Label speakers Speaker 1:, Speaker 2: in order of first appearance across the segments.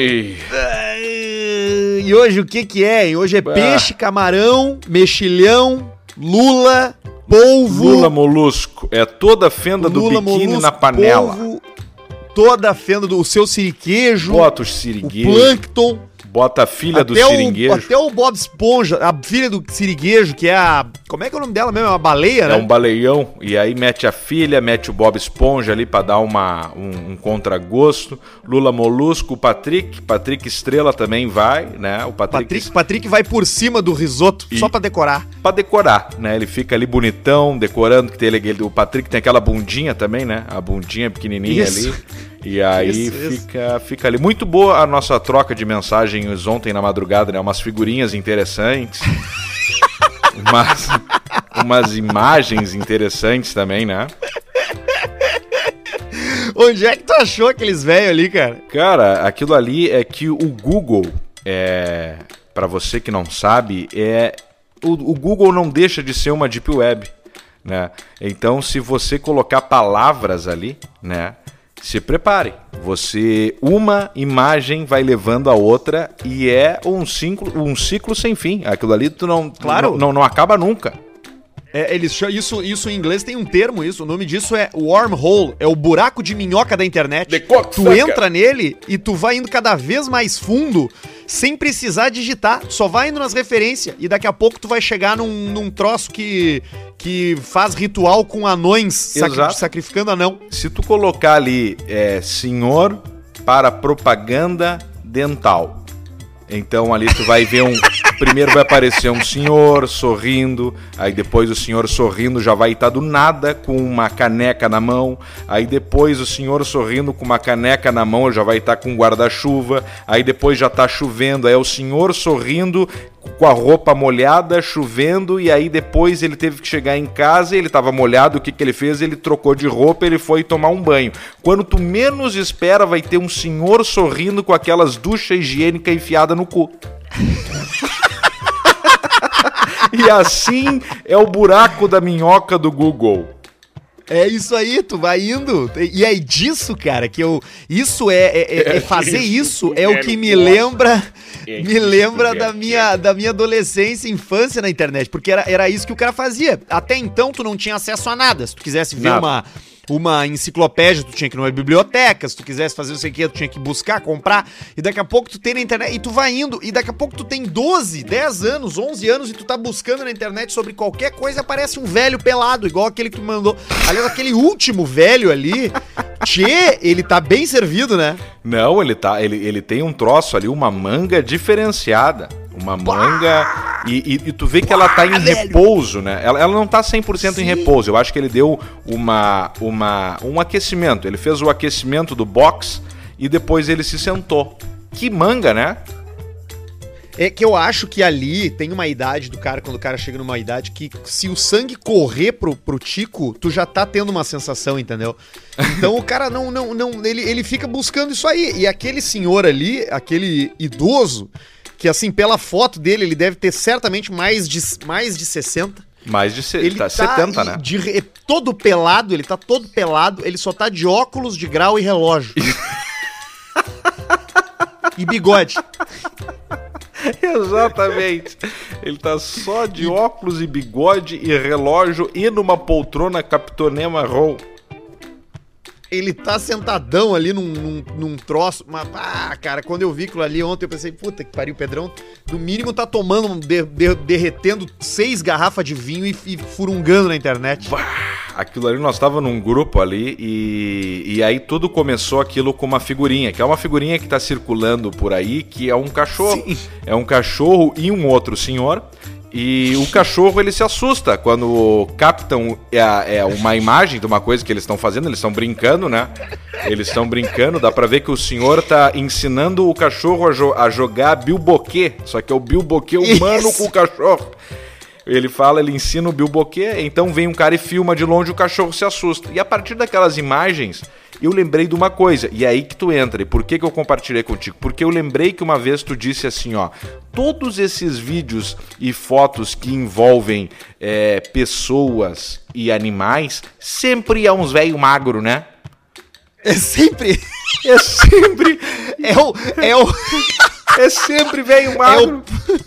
Speaker 1: Ei.
Speaker 2: E hoje o que que é? Hoje é peixe, camarão, mexilhão, lula, polvo.
Speaker 1: Lula molusco. É toda a fenda do
Speaker 2: lula,
Speaker 1: biquíni
Speaker 2: molusco,
Speaker 1: na panela.
Speaker 2: polvo, toda a fenda do seu siriquejo,
Speaker 1: Bota os
Speaker 2: o
Speaker 1: siriguejos.
Speaker 2: plâncton.
Speaker 1: Bota a filha do
Speaker 2: Até o,
Speaker 1: seringuejo.
Speaker 2: até o Bob Esponja, a filha do siriguejo, que é a. Como é que é o nome dela mesmo? É uma baleia,
Speaker 1: É
Speaker 2: né?
Speaker 1: um baleião. E aí mete a filha, mete o Bob Esponja ali pra dar uma, um, um contragosto. Lula Molusco, o Patrick. Patrick Estrela também vai, né? O Patrick,
Speaker 2: Patrick, Patrick vai por cima do risoto,
Speaker 1: E-
Speaker 2: só pra decorar.
Speaker 1: pra decorar, né? Ele fica ali bonitão, decorando, que tem ele, o Patrick tem aquela bundinha também, né? A bundinha pequenininha
Speaker 2: Isso.
Speaker 1: ali. E aí
Speaker 2: Isso, isso.
Speaker 1: fica, fica ali. Muito boa a nossa troca de mensagens ontem na madrugada, né? Umas figurinhas interessantes. umas, umas imagens interessantes também, né?
Speaker 2: Onde é que tu achou aqueles velhos ali, cara?
Speaker 1: Cara, aquilo ali é que o Google, é, para você que não sabe, é o, o Google não deixa de ser uma deep web, né? Então, se você colocar palavras ali, né? Se prepare. Você uma imagem vai levando a outra e é um ciclo, um ciclo sem fim. Aquilo ali tu não,
Speaker 2: Claro.
Speaker 1: não, não, não acaba nunca.
Speaker 2: É, eles chamam, isso, isso em inglês tem um termo, isso. O nome disso é wormhole, é o buraco de minhoca da internet. Tu entra nele e tu vai indo cada vez mais fundo sem precisar digitar. Só vai indo nas referências e daqui a pouco tu vai chegar num, num troço que, que faz ritual com anões sacri- sacrificando anão.
Speaker 1: Se tu colocar ali é, senhor para propaganda dental. Então ali tu vai ver um. Primeiro vai aparecer um senhor sorrindo, aí depois o senhor sorrindo já vai estar do nada com uma caneca na mão, aí depois o senhor sorrindo com uma caneca na mão já vai estar com um guarda-chuva, aí depois já tá chovendo, aí é o senhor sorrindo com a roupa molhada, chovendo, e aí depois ele teve que chegar em casa, ele tava molhado, o que, que ele fez? Ele trocou de roupa, ele foi tomar um banho. Quando tu menos espera, vai ter um senhor sorrindo com aquelas duchas higiênicas enfiadas no cu. e assim é o buraco da minhoca do Google.
Speaker 2: É isso aí, tu vai indo. E é disso, cara, que eu. Isso é. é- é- é fazer isso é o que me lembra.
Speaker 1: É
Speaker 2: Me lembra da minha, da minha adolescência e infância na internet. Porque era, era isso que o cara fazia. Até então, tu não tinha acesso a nada. Se tu quisesse ver
Speaker 1: Nada.
Speaker 2: uma. Uma enciclopédia, tu tinha que ir numa biblioteca, se tu quisesse fazer não sei o que, tu tinha que buscar, comprar, e daqui a pouco tu tem na internet, e tu vai indo, e daqui a pouco tu tem 12, 10 anos, 11 anos, e tu tá buscando na internet sobre qualquer coisa, aparece um velho pelado, igual aquele que tu mandou. Aliás, aquele último velho ali, Tchê, ele tá bem servido, né?
Speaker 1: Não, ele tá, ele, ele tem um troço ali, uma manga diferenciada. Uma manga. E, e- e tu vê que ela tá em repouso, né? Ela, ela não tá 100% em
Speaker 2: Sim.
Speaker 1: repouso. Eu acho que ele deu uma, uma, um aquecimento. Ele fez o aquecimento do box e depois ele se sentou. Que manga, né?
Speaker 2: É que eu acho que ali tem uma idade do cara, quando o cara chega numa idade, que se o sangue correr pro, pro tico, tu já tá tendo uma sensação, entendeu? Então o cara não, não, não, ele, ele fica buscando isso aí. E aquele senhor ali, aquele idoso, que assim, pela foto dele, ele deve ter certamente mais de, mais de 60.
Speaker 1: Mais de se,
Speaker 2: Ele
Speaker 1: tá,
Speaker 2: tá,
Speaker 1: 70, né?
Speaker 2: de re- todo pelado, ele tá todo pelado, ele só tá de óculos de grau e relógio. e bigode.
Speaker 1: Exatamente. Ele tá só de óculos e bigode e relógio e numa poltrona Capitoné marrom.
Speaker 2: Ele tá sentadão ali num, num, num troço. Mas, ah, cara, quando eu vi aquilo ali ontem, eu pensei, puta que pariu, o Pedrão, no mínimo tá tomando, de- de- derretendo seis garrafas de vinho e, e furungando na internet.
Speaker 1: Aquilo ali, nós tava num grupo ali e, e aí tudo começou aquilo com uma figurinha, que é uma figurinha que tá circulando por aí, que é um cachorro.
Speaker 2: Sim.
Speaker 1: É um cachorro e um outro senhor. E o cachorro ele se assusta quando captam é, é uma imagem de uma coisa que eles estão fazendo, eles estão brincando, né? Eles estão brincando, dá pra ver que o senhor tá ensinando o cachorro a, jo- a jogar bilboquê, só que é o bilboquê humano
Speaker 2: Isso.
Speaker 1: com o cachorro. Ele fala, ele ensina o bilboquê, então vem um cara e filma de longe o cachorro se assusta. E a partir daquelas imagens, eu lembrei de uma coisa, e é aí que tu entra. E por que, que eu compartilhei contigo? Porque eu lembrei que uma vez tu disse assim, ó, todos esses vídeos e fotos que envolvem é, pessoas e animais, sempre é uns velho magro, né?
Speaker 2: É sempre.
Speaker 1: É sempre,
Speaker 2: É o. É o.
Speaker 1: É sempre velho
Speaker 2: É
Speaker 1: magro.
Speaker 2: o,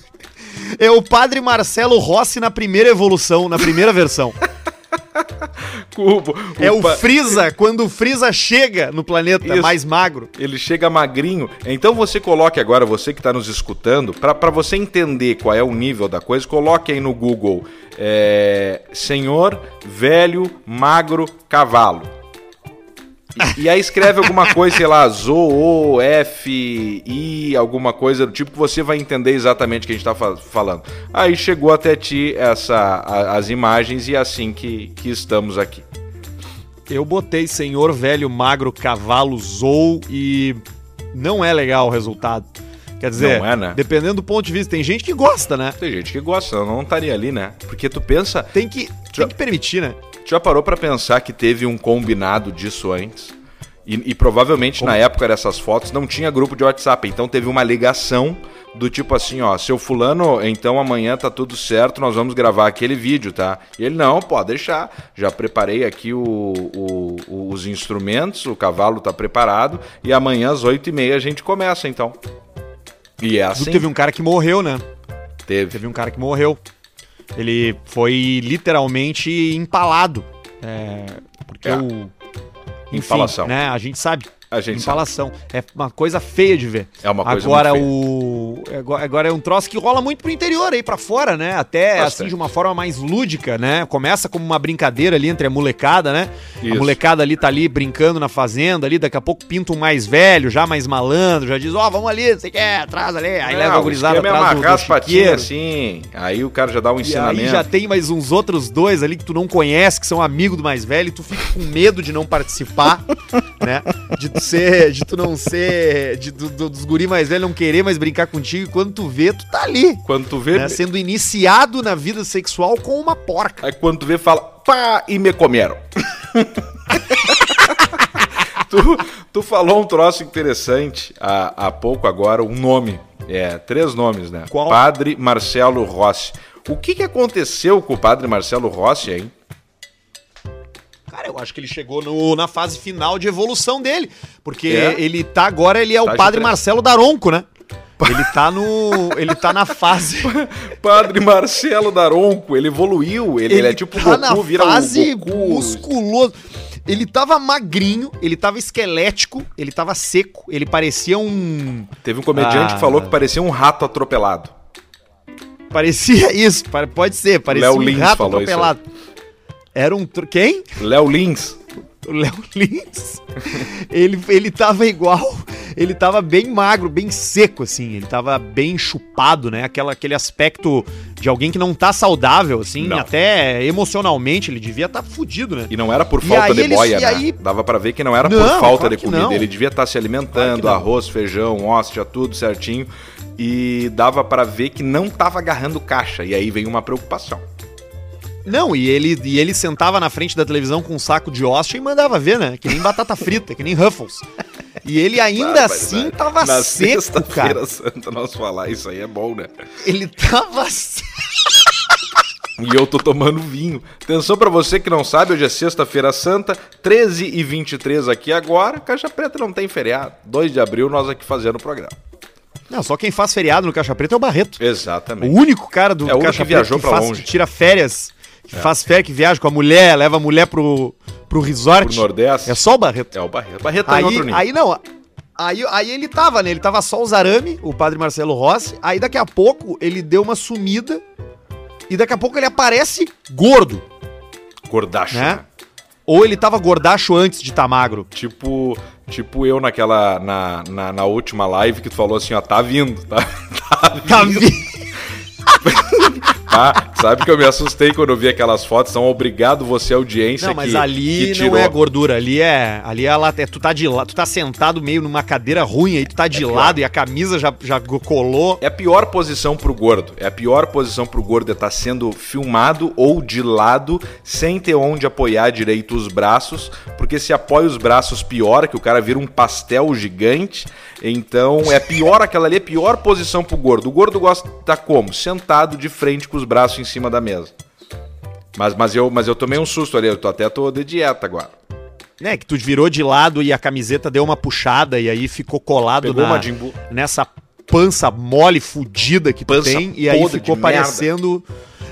Speaker 2: é o padre Marcelo Rossi na primeira evolução, na primeira versão.
Speaker 1: O-
Speaker 2: É o
Speaker 1: pa-
Speaker 2: Freeza, quando o Freeza chega no planeta
Speaker 1: Isso.
Speaker 2: mais magro.
Speaker 1: Ele chega magrinho. Então você coloque agora, você que está nos escutando, para você entender qual é o nível da coisa, coloque aí no Google é, Senhor Velho Magro Cavalo. E, e aí escreve alguma coisa, sei lá, Zo, F, I, alguma coisa do tipo que você vai entender exatamente o que a gente está falando. Aí chegou até ti essa, a- as imagens e é assim que, que estamos aqui.
Speaker 2: Eu botei senhor velho magro cavalo zou e não é legal o resultado. Quer dizer,
Speaker 1: Não é, né?
Speaker 2: dependendo do ponto de vista, tem gente que gosta, né?
Speaker 1: Tem gente que gosta, não estaria ali, né? Porque tu pensa,
Speaker 2: Tem que, tem que permitir, né?
Speaker 1: Já parou pra pensar que teve um combinado disso antes? E, e provavelmente na época dessas fotos não tinha grupo de WhatsApp, então teve uma ligação do tipo assim, ó, seu fulano, então amanhã tá tudo certo, nós vamos gravar aquele vídeo, tá? E ele, não, pode deixar, já preparei aqui o, o- o- os instrumentos, o cavalo tá preparado, e amanhã às oito e meia a gente começa, então. E é assim,
Speaker 2: Teve um cara que morreu, né?
Speaker 1: teve.
Speaker 2: Teve um cara que morreu. Ele foi literalmente empalado. É, porque
Speaker 1: É.
Speaker 2: o. Enfim,
Speaker 1: Empalação.
Speaker 2: né? A gente sabe.
Speaker 1: A gente sabe.
Speaker 2: Empalação. É uma coisa feia de ver.
Speaker 1: É uma coisa
Speaker 2: agora o agora- é um troço que rola muito pro interior aí pra fora, né? Até
Speaker 1: Bastante.
Speaker 2: assim de uma forma mais lúdica, né? Começa como uma brincadeira ali entre a molecada, né? A
Speaker 1: Isso.
Speaker 2: molecada ali tá ali brincando na fazenda ali, daqui a pouco pinta um mais velho, já mais malandro, já diz, ó, vamos ali, você quer, atrás ali, aí leva a gurizada
Speaker 1: é
Speaker 2: atrás do,
Speaker 1: amarrar
Speaker 2: do
Speaker 1: as patinhas assim, aí o cara já dá um
Speaker 2: E
Speaker 1: ensinamento.
Speaker 2: aí já tem mais uns outros dois ali que tu não conhece, que são amigos do mais velho, e tu fica com medo de não participar, né? De ser, de tu não ser, de, do- do- dos guri mais velhos não querer mais brincar contigo, e quando tu vê, tu tá ali,
Speaker 1: Quando tu vê,
Speaker 2: né? Sendo iniciado na vida sexual com uma porca.
Speaker 1: aí quando tu vê, fala, pá, e me comeram. tu, tu falou um troço interessante há, há pouco agora, um nome. É, três nomes, né?
Speaker 2: Qual?
Speaker 1: Padre Marcelo Rossi. O que, que aconteceu com o padre Marcelo Rossi, hein?
Speaker 2: Eu acho que ele chegou no- na fase final de evolução dele. Porque
Speaker 1: É?
Speaker 2: ele tá agora, ele é o
Speaker 1: Tá de
Speaker 2: padre. Marcelo Daronco, né? Ele tá no. Ele tá na fase.
Speaker 1: Padre Marcelo Daronco, ele evoluiu, ele, ele é tipo
Speaker 2: tá
Speaker 1: Goku,
Speaker 2: na
Speaker 1: vira
Speaker 2: fase
Speaker 1: o Goku.
Speaker 2: musculoso. Ele tava magrinho, ele tava esquelético, ele tava seco, ele parecia um.
Speaker 1: Teve um comediante
Speaker 2: Ah.
Speaker 1: que falou que parecia um rato atropelado.
Speaker 2: Parecia isso, pode ser, parecia
Speaker 1: Léo
Speaker 2: um
Speaker 1: Lins
Speaker 2: rato
Speaker 1: falou isso
Speaker 2: atropelado. Era um. tro- Quem?
Speaker 1: Léo Lins.
Speaker 2: Léo Lins. ele, ele tava igual. Ele tava bem magro, bem seco, assim. Ele tava bem chupado, né? Aquela, aquele aspecto de alguém que não tá saudável, assim.
Speaker 1: Não.
Speaker 2: Até emocionalmente, ele devia estar tá fudido, né?
Speaker 1: E não era por falta de
Speaker 2: eles-
Speaker 1: boia, né?
Speaker 2: aí-
Speaker 1: Dava pra ver que não era
Speaker 2: Não,
Speaker 1: por falta
Speaker 2: claro
Speaker 1: de comida. Ele devia estar se
Speaker 2: Claro
Speaker 1: alimentando,
Speaker 2: não.
Speaker 1: arroz, feijão, hóstia, tudo certinho. E dava pra ver que não tava agarrando caixa. E aí vem uma preocupação.
Speaker 2: Não, e ele, e ele sentava na frente da televisão com um saco de hóstia e mandava ver, né? Que nem batata frita, que nem Ruffles. E ele ainda assim tava
Speaker 1: Na
Speaker 2: seco,
Speaker 1: sexta-feira
Speaker 2: cara.
Speaker 1: santa nós falar isso aí é bom, né?
Speaker 2: Ele tava seco.
Speaker 1: E eu tô tomando vinho. Atenção pra você que não sabe, hoje é sexta-feira santa, 13 e 23 aqui agora. Caixa Preta não tem feriado. 2 de abril nós aqui fazendo o programa.
Speaker 2: Não, só quem faz feriado no Caixa Preta é o Barreto. O
Speaker 1: Exatamente.
Speaker 2: único cara do
Speaker 1: É o
Speaker 2: Caixa
Speaker 1: que viajou
Speaker 2: Preta que, faz,
Speaker 1: longe.
Speaker 2: Que tira férias, que faz férias, que viaja com a mulher, leva a mulher pro, pro resort.
Speaker 1: Pro Nordeste.
Speaker 2: É só o Barreto.
Speaker 1: É o Barreto. Barreto tá em
Speaker 2: Aí,
Speaker 1: outro nível.
Speaker 2: aí não, aí, aí ele tava, né? Ele tava só os arame, o padre Marcelo Rossi. Aí daqui a pouco ele deu uma sumida e daqui a pouco ele aparece gordo,
Speaker 1: Gordacho,
Speaker 2: né?
Speaker 1: né?
Speaker 2: Ou ele tava gordacho antes de tá magro.
Speaker 1: Tipo, tipo eu naquela. Na, na, na última live que tu falou assim, ó, tá vindo, tá? Tá
Speaker 2: Tá
Speaker 1: vindo. Tá? Sabe que eu me assustei quando eu vi aquelas fotos, então obrigado você, audiência.
Speaker 2: Não, mas
Speaker 1: que-
Speaker 2: ali
Speaker 1: que
Speaker 2: não
Speaker 1: tirou.
Speaker 2: é gordura, ali é. Ali é, é tu tá de lado, tu tá sentado meio numa cadeira ruim, aí tu tá de
Speaker 1: pior.
Speaker 2: lado e a camisa já, já colou.
Speaker 1: É a pior posição pro gordo. É a pior posição pro gordo é estar sendo filmado ou de lado, sem ter onde apoiar direito os braços, porque se apoia os braços piora, que o cara vira um pastel gigante. Então é pior aquela ali, é a pior posição pro gordo. O gordo gosta de estar como? Sentado de frente com os braços em cima da mesa. Mas, mas, eu, mas eu tomei um susto ali, eu tô, até tô de dieta agora.
Speaker 2: né, que tu virou de lado e a camiseta deu uma puxada e aí ficou colado
Speaker 1: Pegou
Speaker 2: na, nessa pança mole fudida que tu
Speaker 1: Pança
Speaker 2: tem e aí ficou
Speaker 1: de merda.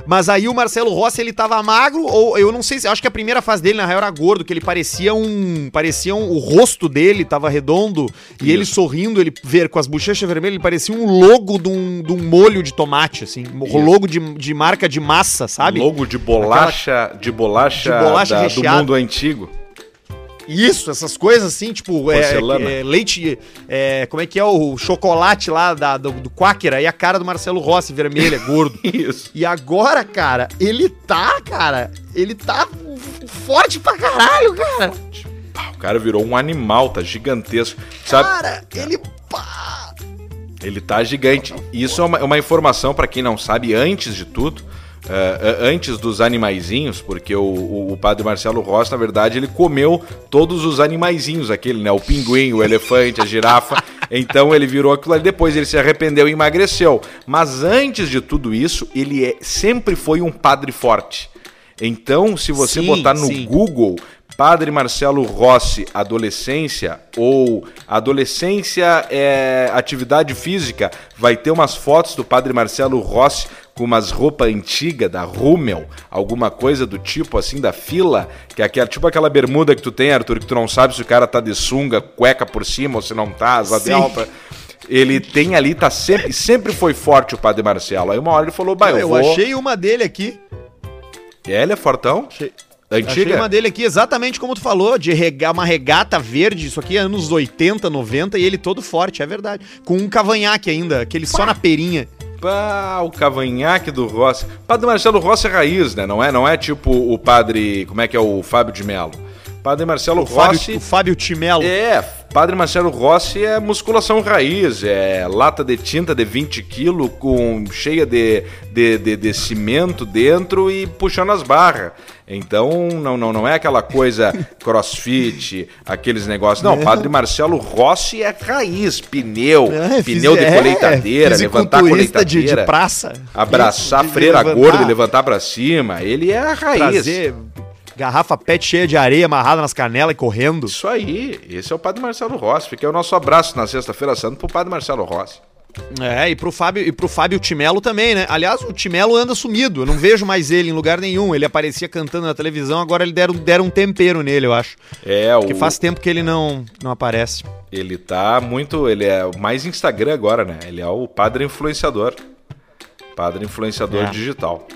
Speaker 2: Mas aí o Marcelo Rossi ele tava magro ou eu não sei se acho que a primeira fase dele na real era gordo, que ele parecia um parecia um, o rosto dele tava redondo e
Speaker 1: Isso.
Speaker 2: ele sorrindo, ele ver com as bochechas vermelhas, ele parecia um logo de um, de um molho de tomate assim,
Speaker 1: Isso.
Speaker 2: logo de, de marca de massa, sabe?
Speaker 1: Logo de bolacha, de bolacha,
Speaker 2: De bolacha
Speaker 1: da- do mundo antigo.
Speaker 2: Isso, essas coisas assim, tipo, é, é, leite, é, como é que é o chocolate lá da, do, do Quaker, aí a cara do Marcelo Rossi, vermelha, gordo.
Speaker 1: Isso.
Speaker 2: E agora, cara, ele tá, cara, ele tá forte pra caralho, cara.
Speaker 1: O cara virou um animal, tá gigantesco. Sabe?
Speaker 2: Cara, ele. Pá.
Speaker 1: Ele tá gigante. E Isso é uma, uma informação pra quem não sabe, antes de tudo, eh, antes dos animaizinhos, porque o, o, o padre Marcelo Rossi, na verdade, ele comeu todos os animaizinhos, aquele, né? O pinguim, o elefante, a girafa. Então ele virou aquilo ali. Depois ele se arrependeu e emagreceu. Mas antes de tudo isso, ele é- sempre foi um padre forte. Então, se você
Speaker 2: Sim,
Speaker 1: botar no
Speaker 2: sim.
Speaker 1: Google Padre Marcelo Rossi, adolescência, ou adolescência é atividade física, vai ter umas fotos do Padre Marcelo Rossi com umas roupas antigas da Rummel, alguma coisa do tipo assim, da fila, que é aquela, tipo aquela bermuda que tu tem, Arthur, que tu não sabe se o cara tá de sunga, cueca por cima ou se não tá, asa
Speaker 2: Sim.
Speaker 1: delta. Ele tem ali, tá sempre, sempre foi forte o Padre Marcelo. Aí uma hora ele falou, bah, eu,
Speaker 2: eu
Speaker 1: vou...
Speaker 2: achei uma dele aqui.
Speaker 1: É, ele é fortão?
Speaker 2: Achei, achei
Speaker 1: Antiga?
Speaker 2: uma dele aqui, exatamente como tu falou, de rega, uma regata verde, isso aqui é anos 80, 90, e ele todo forte, é verdade. Com um cavanhaque ainda, aquele só na perinha.
Speaker 1: O cavanhaque do Rossi. Padre Marcelo Rossi é raiz, né? Não é, não é tipo o padre. Como é que é o Fábio de Mello? Padre Marcelo
Speaker 2: O Fábio,
Speaker 1: Rossi.
Speaker 2: o Fábio Timelo.
Speaker 1: É, Padre Marcelo Rossi é musculação raiz, é lata de tinta de 20 quilos com cheia de, de, de, de cimento dentro e puxando as barras. Então não, não, não é aquela coisa crossfit, aqueles negócios. Não, Padre Marcelo Rossi é raiz, pneu,
Speaker 2: É,
Speaker 1: pneu de
Speaker 2: é,
Speaker 1: colheitadeira, levantar a
Speaker 2: fisiculturista de,
Speaker 1: colheitadeira.
Speaker 2: de praça.
Speaker 1: Abraçar
Speaker 2: De
Speaker 1: a freira
Speaker 2: levantar,
Speaker 1: gorda e levantar pra cima. Ele é a raiz.
Speaker 2: Trazer garrafa pet cheia de areia amarrada nas canelas e correndo.
Speaker 1: Isso aí. Esse é o Padre Marcelo Rossi. Fica o nosso abraço na sexta-feira santa pro Padre Marcelo Rossi.
Speaker 2: É, e pro Fábio, e pro Fábio Timelo também, né? Aliás, o Timelo anda sumido. Eu não vejo mais ele em lugar nenhum. Ele aparecia cantando na televisão, agora ele deram, deram um tempero nele, eu acho.
Speaker 1: É, o.
Speaker 2: Porque faz tempo que ele não, não aparece.
Speaker 1: Ele tá muito. Ele é mais Instagram agora, né? Ele é o padre influenciador. Padre influenciador
Speaker 2: É.
Speaker 1: digital.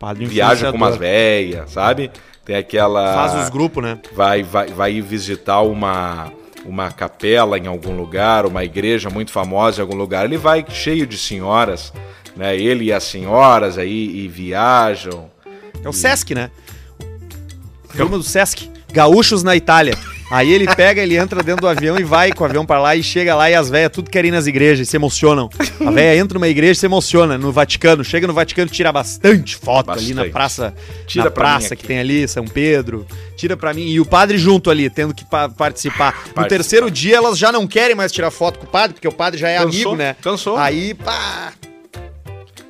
Speaker 2: Padre
Speaker 1: Viaja com umas velhas, sabe? Tem aquela.
Speaker 2: Faz os grupos, né?
Speaker 1: vai, vai, vai visitar uma, uma capela em algum lugar, uma igreja muito famosa em algum lugar. Ele vai cheio de senhoras, né? Ele e as senhoras aí e viajam.
Speaker 2: É o Sesc, né? O programa do Sesc. Gaúchos na Itália. Aí ele pega, ele entra dentro do avião e vai com o avião pra lá e chega lá e as velhas tudo querem ir nas igrejas e se emocionam. A velha entra numa igreja e se emociona no Vaticano. Chega no Vaticano, tira bastante foto ali na
Speaker 1: Bastante.
Speaker 2: praça,
Speaker 1: Tira
Speaker 2: na praça que tem ali, São Pedro. Tira pra mim. E o padre junto ali, tendo que pa- participar. No terceiro dia elas já não querem mais tirar foto com o padre, porque o padre já é
Speaker 1: Cansou,
Speaker 2: amigo, né?
Speaker 1: cansou.
Speaker 2: Aí, pá,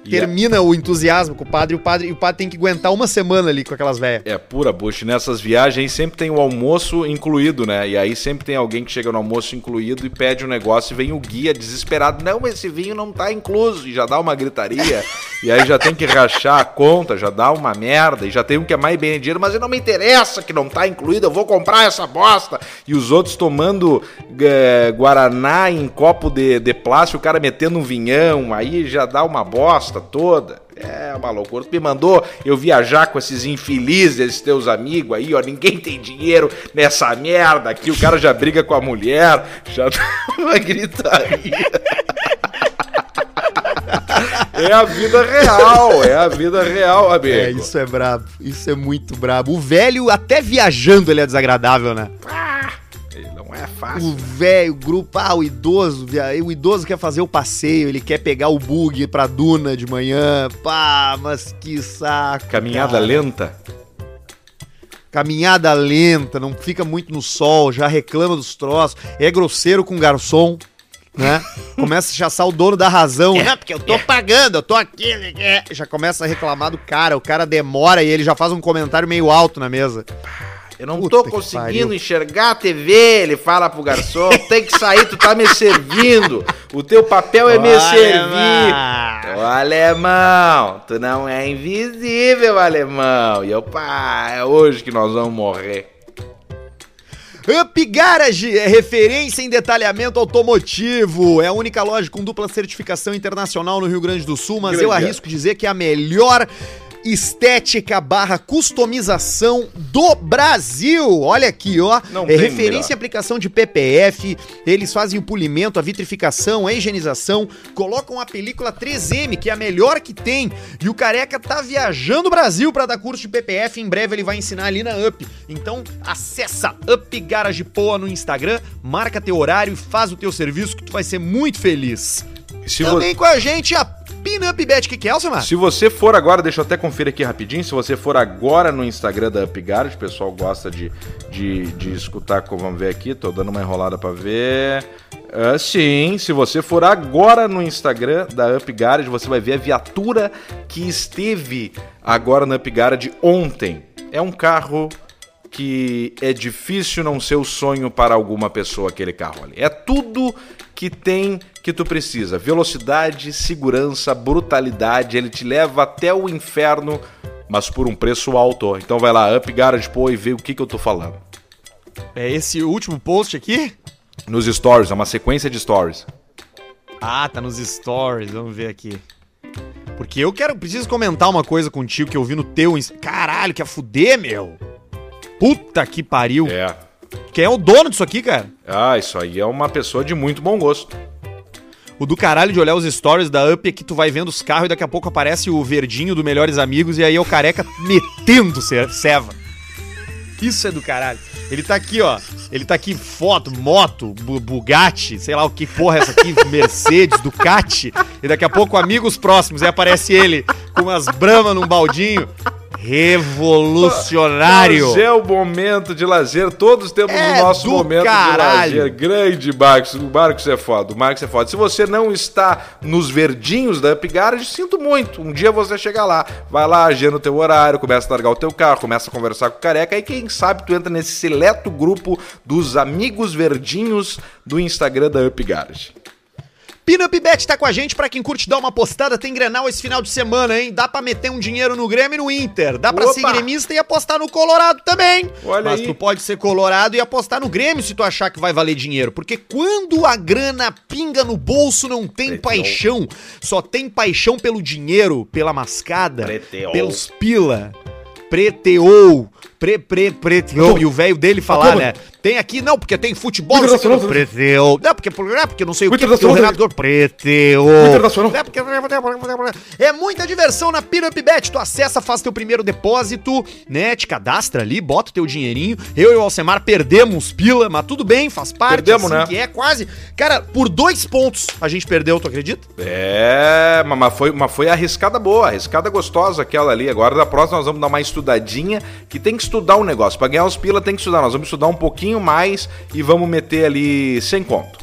Speaker 1: É-
Speaker 2: termina o entusiasmo com o padre e o padre, e o padre tem que aguentar uma semana ali com aquelas velhas.
Speaker 1: É pura bucha. Nessas viagens sempre tem o almoço incluído, né? E aí sempre tem alguém que chega no almoço incluído e pede um negócio e vem o guia desesperado. Não, esse vinho não tá incluso. E já dá uma gritaria. e aí já tem que rachar a conta, já dá uma merda. E já tem um que é mais bem dinheiro, mas não me interessa que não tá incluído, eu vou comprar essa bosta. E os outros tomando é, Guaraná em copo de, de plástico, o cara metendo um vinhão, aí já dá uma bosta toda. É uma loucura. Tu me mandou eu viajar com esses infelizes, esses teus amigos aí, ó. Ninguém tem dinheiro nessa merda aqui. O cara já briga com a mulher, já dá uma gritaria. É a vida real, é a vida real, amigo.
Speaker 2: É, isso é brabo. Isso é muito brabo. O velho, até viajando, ele é desagradável, né?
Speaker 1: Ele Não é
Speaker 2: O
Speaker 1: fácil.
Speaker 2: velho, o grupo, ah, o idoso, o idoso quer fazer o passeio, ele quer pegar o bug pra duna de manhã. Pá, mas que saco.
Speaker 1: Caminhada
Speaker 2: cara.
Speaker 1: lenta.
Speaker 2: Caminhada lenta, não fica muito no sol, já reclama dos troços, é grosseiro com o garçom, né? Começa a chaçar o dono da razão. É, porque eu tô pagando, eu tô aqui. é. Já começa a reclamar do cara, o cara demora e ele já faz um comentário meio alto na mesa.
Speaker 1: Eu não
Speaker 2: Puta
Speaker 1: tô conseguindo enxergar a TV, ele fala pro garçom. Tem que sair, tu tá me servindo. O teu papel é me servir. Ô, alemão, tu não é invisível, alemão. E eu, pá, é hoje que nós vamos morrer.
Speaker 2: Up Garage é referência em detalhamento automotivo. É a única loja com dupla certificação internacional no Rio Grande do Sul, mas eu
Speaker 1: Grande.
Speaker 2: arrisco dizer que é a melhor estética barra customização do Brasil. Olha aqui, ó.
Speaker 1: Não
Speaker 2: é referência
Speaker 1: melhor.
Speaker 2: em aplicação de PPF. Eles fazem o polimento, a vitrificação, a higienização, colocam a película 3M, que é a melhor que tem. E o Careca tá viajando o Brasil para dar curso de PPF. Em breve ele vai ensinar ali na Up. Então acessa Up Garage Poa no Instagram, marca teu horário e faz o teu serviço que tu vai ser muito feliz.
Speaker 1: Se, vo-
Speaker 2: Também com a gente a Pinup Bet, que que é, Alcemar?
Speaker 1: se você for agora, deixa eu até conferir aqui rapidinho. Se você for agora no Instagram da UpGuard, o pessoal gosta de, de, de escutar. como- Vamos ver aqui, tô dando uma enrolada pra ver. Ah, sim, se você for agora no Instagram da UpGuard, você vai ver a viatura que esteve agora na UpGuard ontem. É um carro que é difícil não ser o sonho para alguma pessoa aquele carro ali. É tudo que tem que tu precisa. Velocidade, segurança, brutalidade, ele te leva até o inferno, mas por um preço alto. Então vai lá, Up Garage Pô e vê o que, que eu tô falando.
Speaker 2: É esse último post aqui?
Speaker 1: Nos stories, é uma sequência de stories.
Speaker 2: Ah, tá nos stories, vamos ver aqui. Porque eu quero, preciso comentar uma coisa contigo que eu vi no teu. Caralho, quer fuder, meu? Puta que pariu.
Speaker 1: É.
Speaker 2: Quem é o dono disso aqui, cara?
Speaker 1: Ah, isso aí é uma pessoa de muito bom gosto.
Speaker 2: O do caralho de olhar os stories da Up é que tu vai vendo os carros e daqui a pouco aparece o verdinho do Melhores Amigos e aí é o careca metendo ce- ceva. Isso é do caralho. Ele tá aqui, ó. Ele tá aqui, foto, moto, Bu- Bugatti, sei lá o que porra é essa aqui, Mercedes, Ducati. E daqui a pouco, amigos próximos, e aparece ele com umas bramas num baldinho. Revolucionário.
Speaker 1: Mas é o momento de lazer, todos temos
Speaker 2: É
Speaker 1: o nosso momento
Speaker 2: caralho.
Speaker 1: de lazer. Grande Marcos, o Marcos é foda, o Marcos é foda. Se você não está nos verdinhos da Up Garage, sinto muito. Um dia você chega lá, vai lá, agenda o teu horário, começa a largar o teu carro, começa a conversar com o careca, aí quem sabe tu entra nesse seleto grupo dos amigos verdinhos do Instagram da Up Garage.
Speaker 2: Pinup Bet tá com a gente pra quem curte dar uma postada, tem Grenal esse final de semana, hein? Dá pra meter um dinheiro no Grêmio e no Inter. Dá pra
Speaker 1: Opa!
Speaker 2: ser gremista e apostar no Colorado também.
Speaker 1: Olha
Speaker 2: Mas
Speaker 1: aí.
Speaker 2: tu pode ser colorado e apostar no Grêmio se tu achar que vai valer dinheiro. Porque quando a grana pinga no bolso, não tem paixão. Só tem paixão pelo dinheiro, pela mascada,
Speaker 1: Preteou.
Speaker 2: pelos pila. Preteou. Pre, pre, preteou. E o velho dele falar, né? Tem aqui, não, porque tem futebol.
Speaker 1: Internacional.
Speaker 2: Preteou. Não, porque, não, porque não sei o que, porque o. Renato Preteou.
Speaker 1: Internacional.
Speaker 2: É, porque- É muita diversão na Pinup Bet. Tu acessa, faz teu primeiro depósito, né? Te cadastra ali, bota o teu dinheirinho. Eu e o Alcemar perdemos pila, mas tudo bem, faz parte.
Speaker 1: Perdemos, né?
Speaker 2: Que é quase. Cara, por dois pontos a gente perdeu, tu acredita?
Speaker 1: É, mas- mas foi, mas foi arriscada boa, arriscada gostosa aquela ali. Agora da próxima nós vamos dar uma estudadinha, que tem que estudar um negócio. Pra ganhar os pila tem que estudar. Nós vamos estudar um pouquinho mais e vamos meter ali sem conto.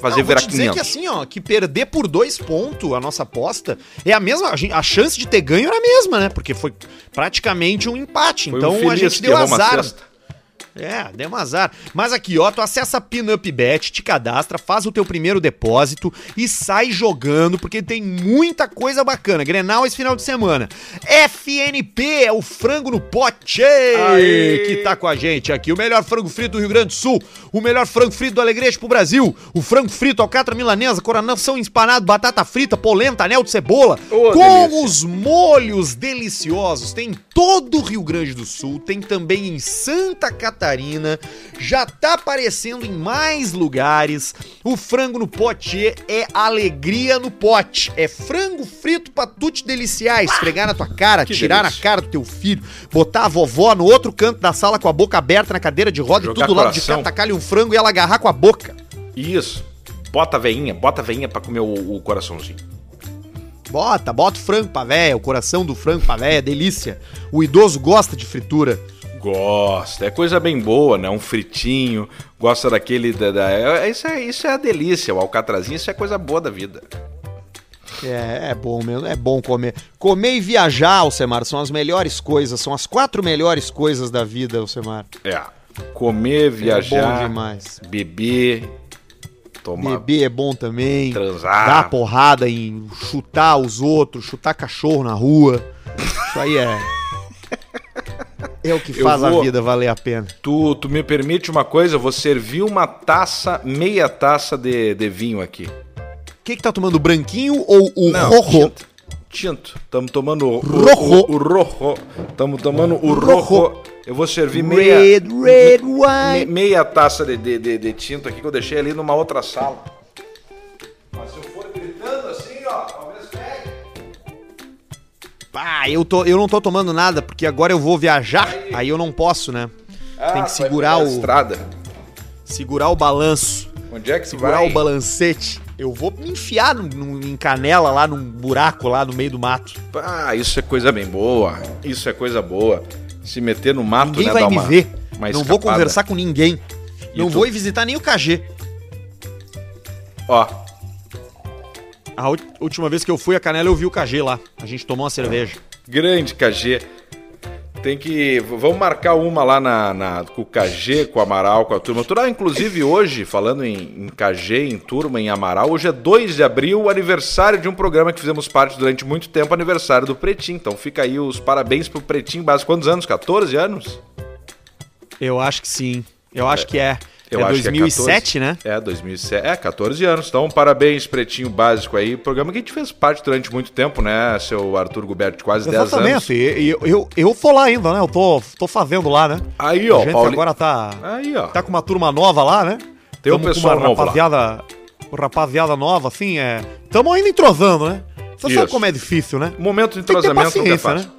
Speaker 1: Fazer
Speaker 2: Não, vou
Speaker 1: virar
Speaker 2: te dizer
Speaker 1: 500.
Speaker 2: que assim, ó, que perder por dois pontos a nossa aposta é a mesma. A, gente- a chance de ter ganho era a mesma, né? Porque foi praticamente um empate.
Speaker 1: Foi
Speaker 2: então
Speaker 1: um
Speaker 2: a gente deu azar. É, deu um azar. Mas aqui, ó, tu acessa a Pinup Bet, te cadastra, faz o teu primeiro depósito e sai jogando, porque tem muita coisa bacana. Grenal esse final de semana. FNP é o frango no pote
Speaker 1: Aê!
Speaker 2: que tá com a gente aqui. O melhor frango frito do Rio Grande do Sul, o melhor frango frito do Alegrete pro Brasil, o frango frito, alcatra milanesa, coração empanado, batata frita, polenta, anel de cebola,
Speaker 1: Ô,
Speaker 2: com
Speaker 1: delícia.
Speaker 2: os molhos deliciosos. Tem em todo o Rio Grande do Sul, tem também em Santa Catarina, já tá aparecendo em mais lugares. O frango no pote é alegria no pote. É frango frito pra tu te deliciar, esfregar na tua cara,
Speaker 1: que
Speaker 2: tirar
Speaker 1: delícia.
Speaker 2: na cara do teu filho, botar a vovó no outro canto da sala com a boca aberta na cadeira de roda
Speaker 1: Jogar
Speaker 2: e tudo do lado de cá, tacar-lhe um frango e ela agarrar com a boca.
Speaker 1: Isso. Bota a veinha, bota a veinha pra comer o, o coraçãozinho.
Speaker 2: Bota, bota o frango pra véia, o coração do frango pra véia, delícia. O idoso gosta de fritura.
Speaker 1: Gosta, é coisa bem boa, né? Um fritinho, gosta daquele. Da, da- é- isso, é, isso é a delícia, o alcatrazinho, isso é coisa boa da vida.
Speaker 2: É, é bom mesmo, é bom comer. Comer e viajar, Alcemar, são as melhores coisas, são as quatro melhores coisas da vida, Alcemar.
Speaker 1: É. Comer, viajar,
Speaker 2: É bom demais.
Speaker 1: beber, tomar.
Speaker 2: Beber é bom também.
Speaker 1: Transar.
Speaker 2: Dar porrada em chutar os outros, chutar cachorro na rua. Isso aí é. É o que faz
Speaker 1: vou-
Speaker 2: a vida valer a pena.
Speaker 1: Tu, tu me permite uma coisa? Eu vou servir uma taça, meia taça de, de vinho aqui.
Speaker 2: O que, que tá tomando, o branquinho ou o
Speaker 1: Não,
Speaker 2: rojo?
Speaker 1: Tinto. Tinto. Estamos tomando o
Speaker 2: Rojo.
Speaker 1: O, o rojo. Estamos tomando o
Speaker 2: Rojo.
Speaker 1: rojo. Eu vou servir meia,
Speaker 2: Red, red
Speaker 1: me-
Speaker 2: wine.
Speaker 1: meia taça de, de, de, de tinto aqui que eu deixei ali numa outra sala.
Speaker 2: Ah, eu, tô, eu não tô tomando nada, porque agora eu vou viajar, aí eu não posso, né?
Speaker 1: Ah,
Speaker 2: Tem que segurar o-
Speaker 1: estrada.
Speaker 2: Segurar o balanço.
Speaker 1: Onde é que
Speaker 2: Segurar
Speaker 1: vai?
Speaker 2: o balancete. Eu vou me enfiar num, num- em canela lá num buraco lá no meio do mato.
Speaker 1: Ah, isso é coisa bem boa. Isso é coisa boa. Se meter no mato,
Speaker 2: Ninguém
Speaker 1: né,
Speaker 2: vai me
Speaker 1: uma-
Speaker 2: ver.
Speaker 1: uma
Speaker 2: não vou conversar com ninguém.
Speaker 1: E
Speaker 2: não
Speaker 1: tu?
Speaker 2: vou visitar nem o KG.
Speaker 1: Ó,
Speaker 2: A última vez que eu fui a Canela eu vi o KG lá. A gente tomou uma cerveja.
Speaker 1: grande KG. Tem que. Vamos marcar uma lá na, na- com o KG, com o Amaral, com a turma. Turma, inclusive hoje, falando em, em KG, em turma, em Amaral, hoje é 2 de abril, aniversário de um programa que fizemos parte durante muito tempo, aniversário do Pretinho. Então fica aí os parabéns pro Pretinho Básico. Quantos anos? 14 anos?
Speaker 2: Eu acho que sim. Eu acho que é.
Speaker 1: Eu
Speaker 2: é
Speaker 1: acho que é
Speaker 2: 2007, né?
Speaker 1: É, 2007. É, 14 anos. Então, parabéns, Pretinho Básico aí. Programa que a gente fez parte durante muito tempo, né, seu Arthur Guberto? Quase 10 anos.
Speaker 2: Exatamente. Eu, eu, eu tô lá ainda, né? Eu tô, tô fazendo lá, né?
Speaker 1: Aí, ó,
Speaker 2: a gente
Speaker 1: Paulinho.
Speaker 2: agora tá,
Speaker 1: Aí, ó.
Speaker 2: tá com uma turma nova lá, né?
Speaker 1: Tem um
Speaker 2: Tamo com
Speaker 1: pessoal
Speaker 2: uma
Speaker 1: novo lá.
Speaker 2: rapaziada, rapaziada nova, assim, é... Tamo ainda entrosando, né? Você sabe
Speaker 1: Isso.
Speaker 2: como é difícil, né?
Speaker 1: Momento de entrosamento nunca é fácil.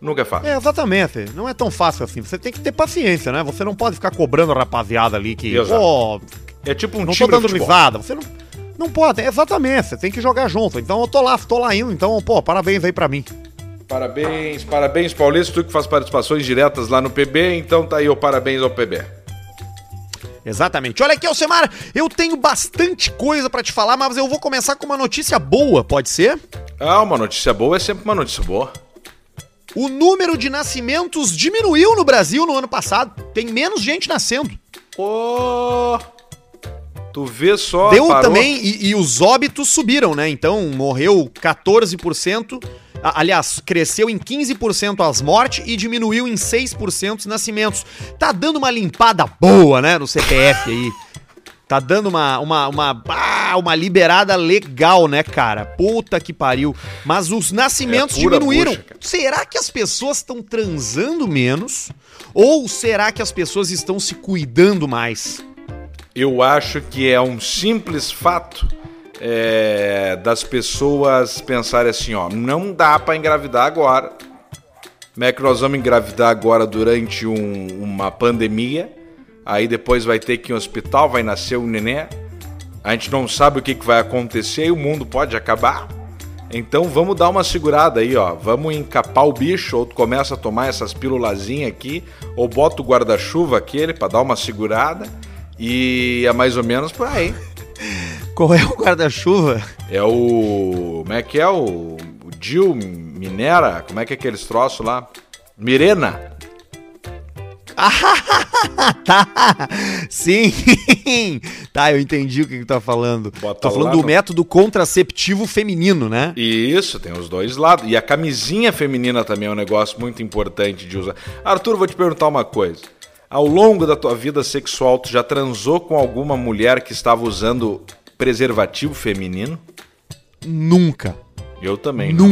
Speaker 1: Nunca é fácil.
Speaker 2: É, exatamente. Não é tão fácil assim. Você tem que ter paciência, né? Você não pode ficar cobrando a rapaziada ali que, pô,
Speaker 1: É tipo um
Speaker 2: não tô
Speaker 1: time de
Speaker 2: dando
Speaker 1: futebol.
Speaker 2: risada. Você não, não pode. Exatamente. Você tem que jogar junto. Então eu tô lá, tô lá indo. Então, pô, parabéns aí pra mim.
Speaker 1: Parabéns, parabéns, Paulista. Tu que faz participações diretas lá no PB, então tá aí o parabéns ao PB.
Speaker 2: Exatamente. Olha aqui, Alcemar, eu tenho bastante coisa pra te falar, mas eu vou começar com uma notícia boa, pode ser?
Speaker 1: Ah, uma notícia boa é sempre uma notícia boa.
Speaker 2: O número de nascimentos diminuiu no Brasil no ano passado. Tem menos gente nascendo.
Speaker 1: Ô! Tu vê só.
Speaker 2: Deu
Speaker 1: parou.
Speaker 2: também, e, e os óbitos subiram, né? Então morreu 14%. a- Aliás, cresceu em 15% as mortes e diminuiu em 6% os nascimentos. Tá dando uma limpada boa, né, no CPF aí. Tá dando uma, uma, uma, ah, uma liberada legal, né, cara? Puta que pariu. Mas os nascimentos
Speaker 1: É
Speaker 2: diminuíram.
Speaker 1: bucha,
Speaker 2: será que as pessoas estão transando menos? Ou será que as pessoas estão se cuidando mais?
Speaker 1: Eu acho que é um simples fato é, das pessoas pensarem assim, ó, não dá pra engravidar agora. Como é que nós vamos engravidar agora durante um- uma pandemia? Aí depois vai ter que ir em hospital, vai nascer um neném. A gente não sabe o que, que vai acontecer e o mundo pode acabar. Então vamos dar uma segurada aí, ó. Vamos encapar o bicho, ou tu começa a tomar essas pílulazinhas aqui, ou bota o guarda-chuva aquele pra dar uma segurada. E é mais ou menos por aí.
Speaker 2: Qual é o guarda-chuva?
Speaker 1: É o. Como é que é? O, o Dil Minera? Como é que é aqueles troços lá? Mirena.
Speaker 2: tá, sim. tá, eu entendi o que, que tu tá falando.
Speaker 1: Bota
Speaker 2: Tô falando do
Speaker 1: no-
Speaker 2: método contraceptivo feminino, né?
Speaker 1: Isso, tem os dois lados. E a camisinha feminina também é um negócio muito importante de usar. Arthur, vou te perguntar uma coisa. Ao longo da tua vida sexual, tu já transou com alguma mulher que estava usando preservativo feminino?
Speaker 2: Nunca.
Speaker 1: Eu também. não.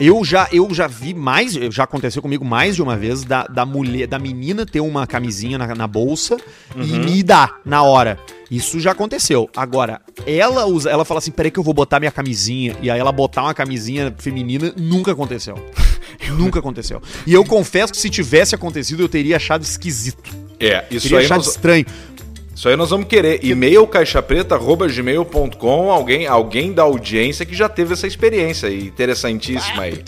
Speaker 2: Eu já, eu já vi mais, já aconteceu comigo mais de uma vez, da, da mulher, da menina ter uma camisinha na, na bolsa e
Speaker 1: Uhum.
Speaker 2: me dar na hora. Isso já aconteceu. Agora, ela usa, ela fala assim, peraí que eu vou botar minha camisinha. E aí ela botar uma camisinha feminina, nunca aconteceu. nunca aconteceu. E eu confesso que se tivesse acontecido, eu teria achado esquisito.
Speaker 1: É, isso
Speaker 2: teria
Speaker 1: aí,
Speaker 2: achado
Speaker 1: nós,
Speaker 2: estranho.
Speaker 1: Isso aí nós vamos querer. E-mail caixapreta.gmail.com alguém, alguém da audiência que já teve essa experiência interessantíssima aí.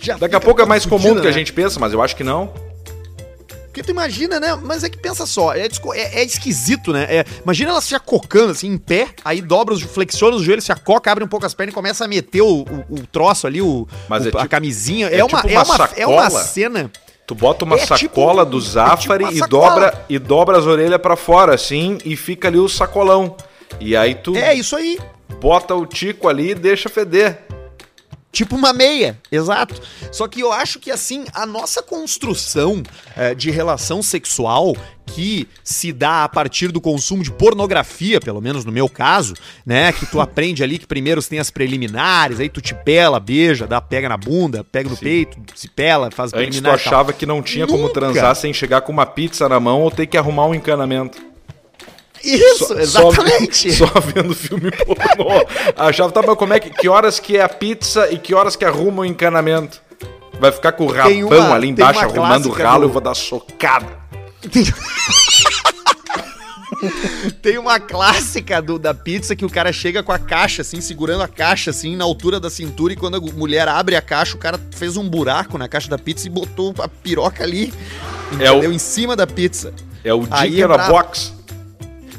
Speaker 2: Já
Speaker 1: Daqui a pouco é mais comum do que a
Speaker 2: né?
Speaker 1: gente pensa, mas eu acho que não.
Speaker 2: Porque tu imagina, né? Mas é que pensa só, é, é- é esquisito, né? É, imagina ela se acocando assim, em pé, aí dobra, os, flexiona os joelhos, se acoca, abre um pouco as pernas e começa a meter o, o- o troço ali, o,
Speaker 1: Mas
Speaker 2: o-
Speaker 1: é
Speaker 2: a
Speaker 1: tipo-
Speaker 2: camisinha.
Speaker 1: é
Speaker 2: É, uma,
Speaker 1: tipo
Speaker 2: é,
Speaker 1: uma
Speaker 2: uma, é uma cena.
Speaker 1: Tu bota uma
Speaker 2: É tipo
Speaker 1: sacola
Speaker 2: um-
Speaker 1: do
Speaker 2: é tipo
Speaker 1: Zafari e, dobra, e dobra as orelhas pra fora, assim, e fica ali o sacolão. E aí tu
Speaker 2: É isso aí.
Speaker 1: bota o tico ali e deixa feder.
Speaker 2: Tipo uma meia, exato. Só que eu acho que assim, a nossa construção eh, de relação sexual que se dá a partir do consumo de pornografia, pelo menos no meu caso, né? Que tu aprende ali que primeiro tem as preliminares, aí tu te pela, beija, dá pega na bunda, pega no
Speaker 1: Sim.
Speaker 2: peito, se pela, faz
Speaker 1: Antes tu
Speaker 2: preliminar
Speaker 1: achava que não tinha como
Speaker 2: Nunca.
Speaker 1: transar sem chegar com uma pizza na mão ou ter que arrumar um encanamento.
Speaker 2: Isso,
Speaker 1: Só-
Speaker 2: exatamente.
Speaker 1: Só, só vendo filme pornô. Achava, tá, mas como é que, que horas que é a pizza e que horas que arruma o encanamento? Vai ficar com o rabão
Speaker 2: Tem uma-
Speaker 1: ali
Speaker 2: tem
Speaker 1: embaixo
Speaker 2: uma
Speaker 1: arrumando o ralo
Speaker 2: do-
Speaker 1: eu vou dar socada.
Speaker 2: Tem uma clássica do, da pizza que o cara chega com a caixa, assim, segurando a caixa, assim, na altura da cintura, e quando a mulher abre a caixa, o cara fez um buraco na caixa da pizza e botou a piroca ali,
Speaker 1: É o-
Speaker 2: entendeu? Em cima da pizza.
Speaker 1: É o
Speaker 2: Aí
Speaker 1: Dick na box.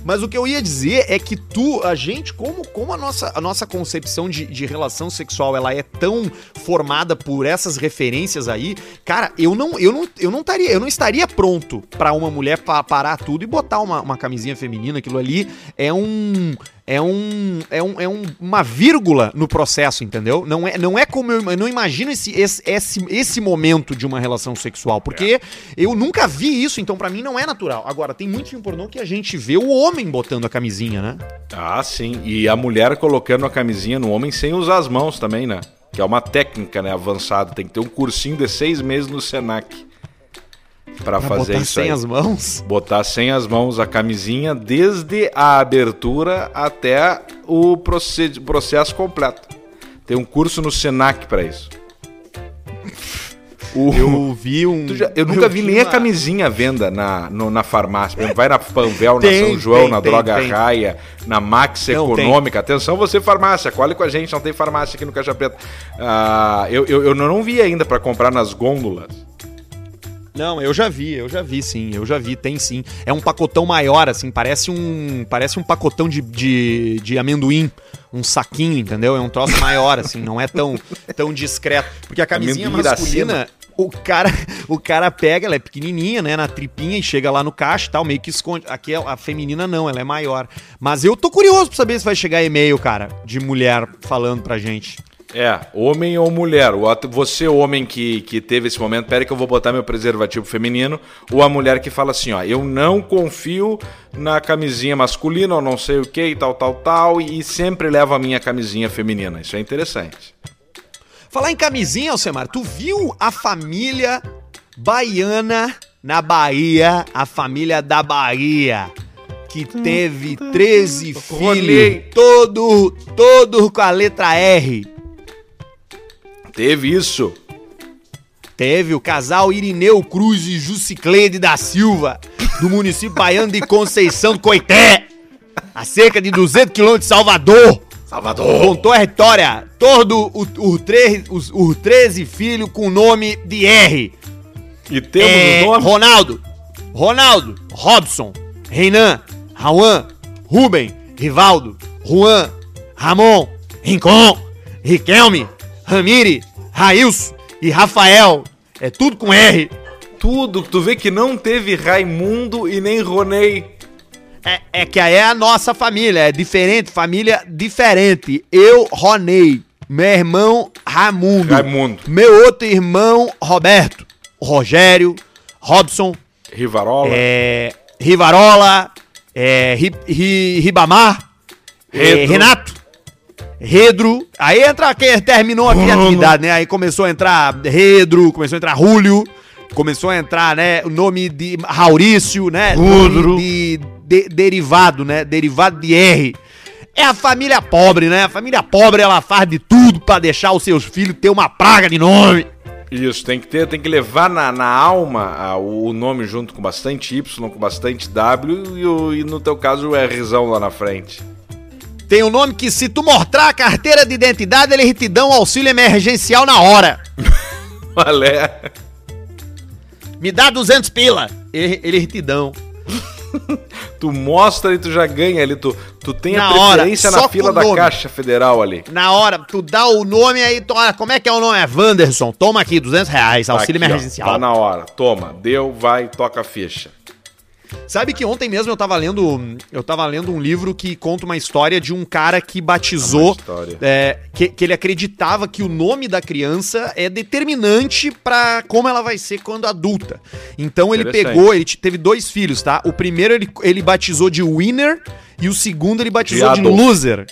Speaker 2: Mas o que eu ia dizer é que tu, a gente, como, como a, nossa, a nossa concepção de, de relação sexual ela é tão formada por essas referências aí, cara, eu não, eu não, eu não estaria, eu não estaria pronto pra uma mulher pa- parar tudo e botar uma, uma camisinha feminina. Aquilo ali é um. É um. É, um, é um- uma vírgula no processo, entendeu? Não é, não é como eu, eu não imagino esse, esse, esse, esse momento de uma relação sexual. Porque eu nunca vi isso, então pra mim não é natural. Agora, tem muito filme pornô que a gente vê o homem botando a camisinha, né?
Speaker 1: Ah, sim. E a mulher colocando a camisinha no homem sem usar as mãos também, né? Que é uma técnica, né, avançada. Tem que ter um cursinho de seis meses no Senac pra,
Speaker 2: Pra
Speaker 1: fazer
Speaker 2: botar
Speaker 1: isso
Speaker 2: sem
Speaker 1: aí.
Speaker 2: as mãos.
Speaker 1: Botar sem as mãos a camisinha desde a abertura até o processo completo. Tem um curso no Senac pra isso. O-
Speaker 2: Eu vi um.
Speaker 1: Já- eu nunca vi nem a
Speaker 2: uma-
Speaker 1: camisinha à venda na, no- na farmácia. Vai na Panvel, na
Speaker 2: Tem,
Speaker 1: São João,
Speaker 2: tem,
Speaker 1: na
Speaker 2: tem,
Speaker 1: Droga
Speaker 2: tem.
Speaker 1: Raia, na Max
Speaker 2: Não.
Speaker 1: Econômica. Atenção, você farmácia, colhe com a gente, não tem farmácia aqui no Caixa Preta. Ah, eu, eu, eu não vi ainda pra comprar nas gôndolas.
Speaker 2: Não, eu já vi, eu já vi, sim, eu já vi, tem sim. É um pacotão maior, assim, parece um. Parece um pacotão de, de, de amendoim. Um saquinho, entendeu? É um troço maior, assim, não é tão, tão discreto. Porque a camisinha
Speaker 1: Amendoim
Speaker 2: masculina, o cara, o cara pega, ela é pequenininha, né, na tripinha e chega lá no caixa e tal, meio que esconde. Aqui a a feminina não, ela é maior. Mas eu tô curioso pra saber se vai chegar e-mail, cara, de mulher falando pra gente.
Speaker 1: É, homem ou mulher. O ato- Você, homem que, que teve esse momento, pera que eu vou botar meu preservativo feminino. Ou a mulher que fala assim, ó, eu não confio na camisinha masculina, ou não sei o que, e tal, tal, tal, e sempre levo a minha camisinha feminina. Isso é interessante.
Speaker 2: Falar em camisinha, Alcemar, tu viu a família baiana na Bahia, a família da Bahia, que teve 13
Speaker 1: Rolei.
Speaker 2: filhos, todo, todo com a letra R.
Speaker 1: Teve isso.
Speaker 2: Teve o casal Irineu Cruz e Jucicleide da Silva, do município baiano de Conceição do Coité, a cerca de 200 quilômetros de Salvador.
Speaker 1: Salvador.
Speaker 2: Contou a história, todo o, o, tre- os, os 13 filhos com nome de R.
Speaker 1: E temos
Speaker 2: É,
Speaker 1: os nomes.
Speaker 2: Ronaldo, Ronaldo, Robson, Reinan, Rauan, Ruben, Rivaldo, Juan, Ramon, Rincon, Riquelme, Ramire, Railson e Rafael. É tudo com R.
Speaker 1: Tudo. Tu vê que não teve Raimundo e nem Ronei.
Speaker 2: É, é que aí é a nossa família, é diferente, família diferente. Eu, Ronei, meu irmão Ramundo,
Speaker 1: Raimundo.
Speaker 2: meu outro irmão Roberto, Rogério, Robson,
Speaker 1: Rivarola.
Speaker 2: é, Rivarola, é, Ri- Ri- Ribamar, é. Renato, Redro. Aí entra quem terminou a criatividade, né? Aí começou a entrar Redro, começou a entrar Rúlio, começou a entrar, né, o nome de Maurício, né?
Speaker 1: Rudro.
Speaker 2: nome De, de- derivado, né? Derivado de R. É a família pobre, né? A família pobre ela faz de tudo pra deixar os seus filhos ter uma praga de nome.
Speaker 1: Isso, tem que ter, tem que levar na, na alma o o nome junto com bastante Y, com bastante W e, o- e no teu caso o Rzão lá na frente.
Speaker 2: Tem um nome que se tu mostrar a carteira de identidade, eles te dão auxílio emergencial na hora.
Speaker 1: Valé.
Speaker 2: Me dá 200 pila. ele, ele é retidão.
Speaker 1: Tu mostra e tu já ganha ali. Tu, tu tem
Speaker 2: Na
Speaker 1: a
Speaker 2: hora,
Speaker 1: preferência
Speaker 2: só
Speaker 1: na fila da
Speaker 2: nome.
Speaker 1: Caixa Federal ali.
Speaker 2: Na hora, tu dá o nome aí, tu, olha, como é que é o nome? É Wanderson. Toma aqui, 200 reais, auxílio
Speaker 1: Aqui, ó,
Speaker 2: emergencial.
Speaker 1: Tá na hora. Toma, deu, vai, toca a ficha.
Speaker 2: Sabe que ontem mesmo eu tava lendo, eu tava lendo um livro que conta uma história de um cara que batizou,
Speaker 1: história.
Speaker 2: é, que, que ele acreditava que o nome da criança é determinante pra como ela vai ser quando adulta. Então ele pegou, ele teve dois filhos, tá? O primeiro ele, ele batizou de Winner e o segundo ele batizou de. Loser.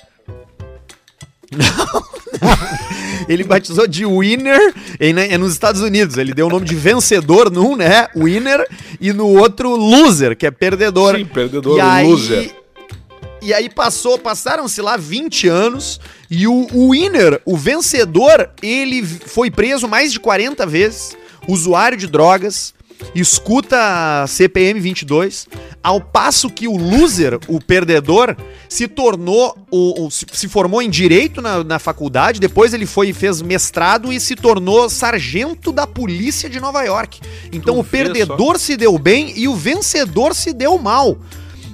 Speaker 2: Ele batizou de Winner em- é nos Estados Unidos. Ele deu o nome de vencedor num, né? Winner, e no outro Loser, que é perdedor.
Speaker 1: Sim, perdedor,
Speaker 2: e aí,
Speaker 1: loser.
Speaker 2: E aí passou, passaram-se lá 20 anos e o, o winner, o vencedor, ele foi preso mais de 40 vezes, usuário de drogas, escuta CPM 22, ao passo que o loser, o perdedor, se tornou, o, o- se, formou em direito na, na faculdade, depois ele foi e fez mestrado e se tornou sargento da polícia de Nova York. Então
Speaker 1: Tu
Speaker 2: o perdedor se deu bem e o vencedor se deu mal.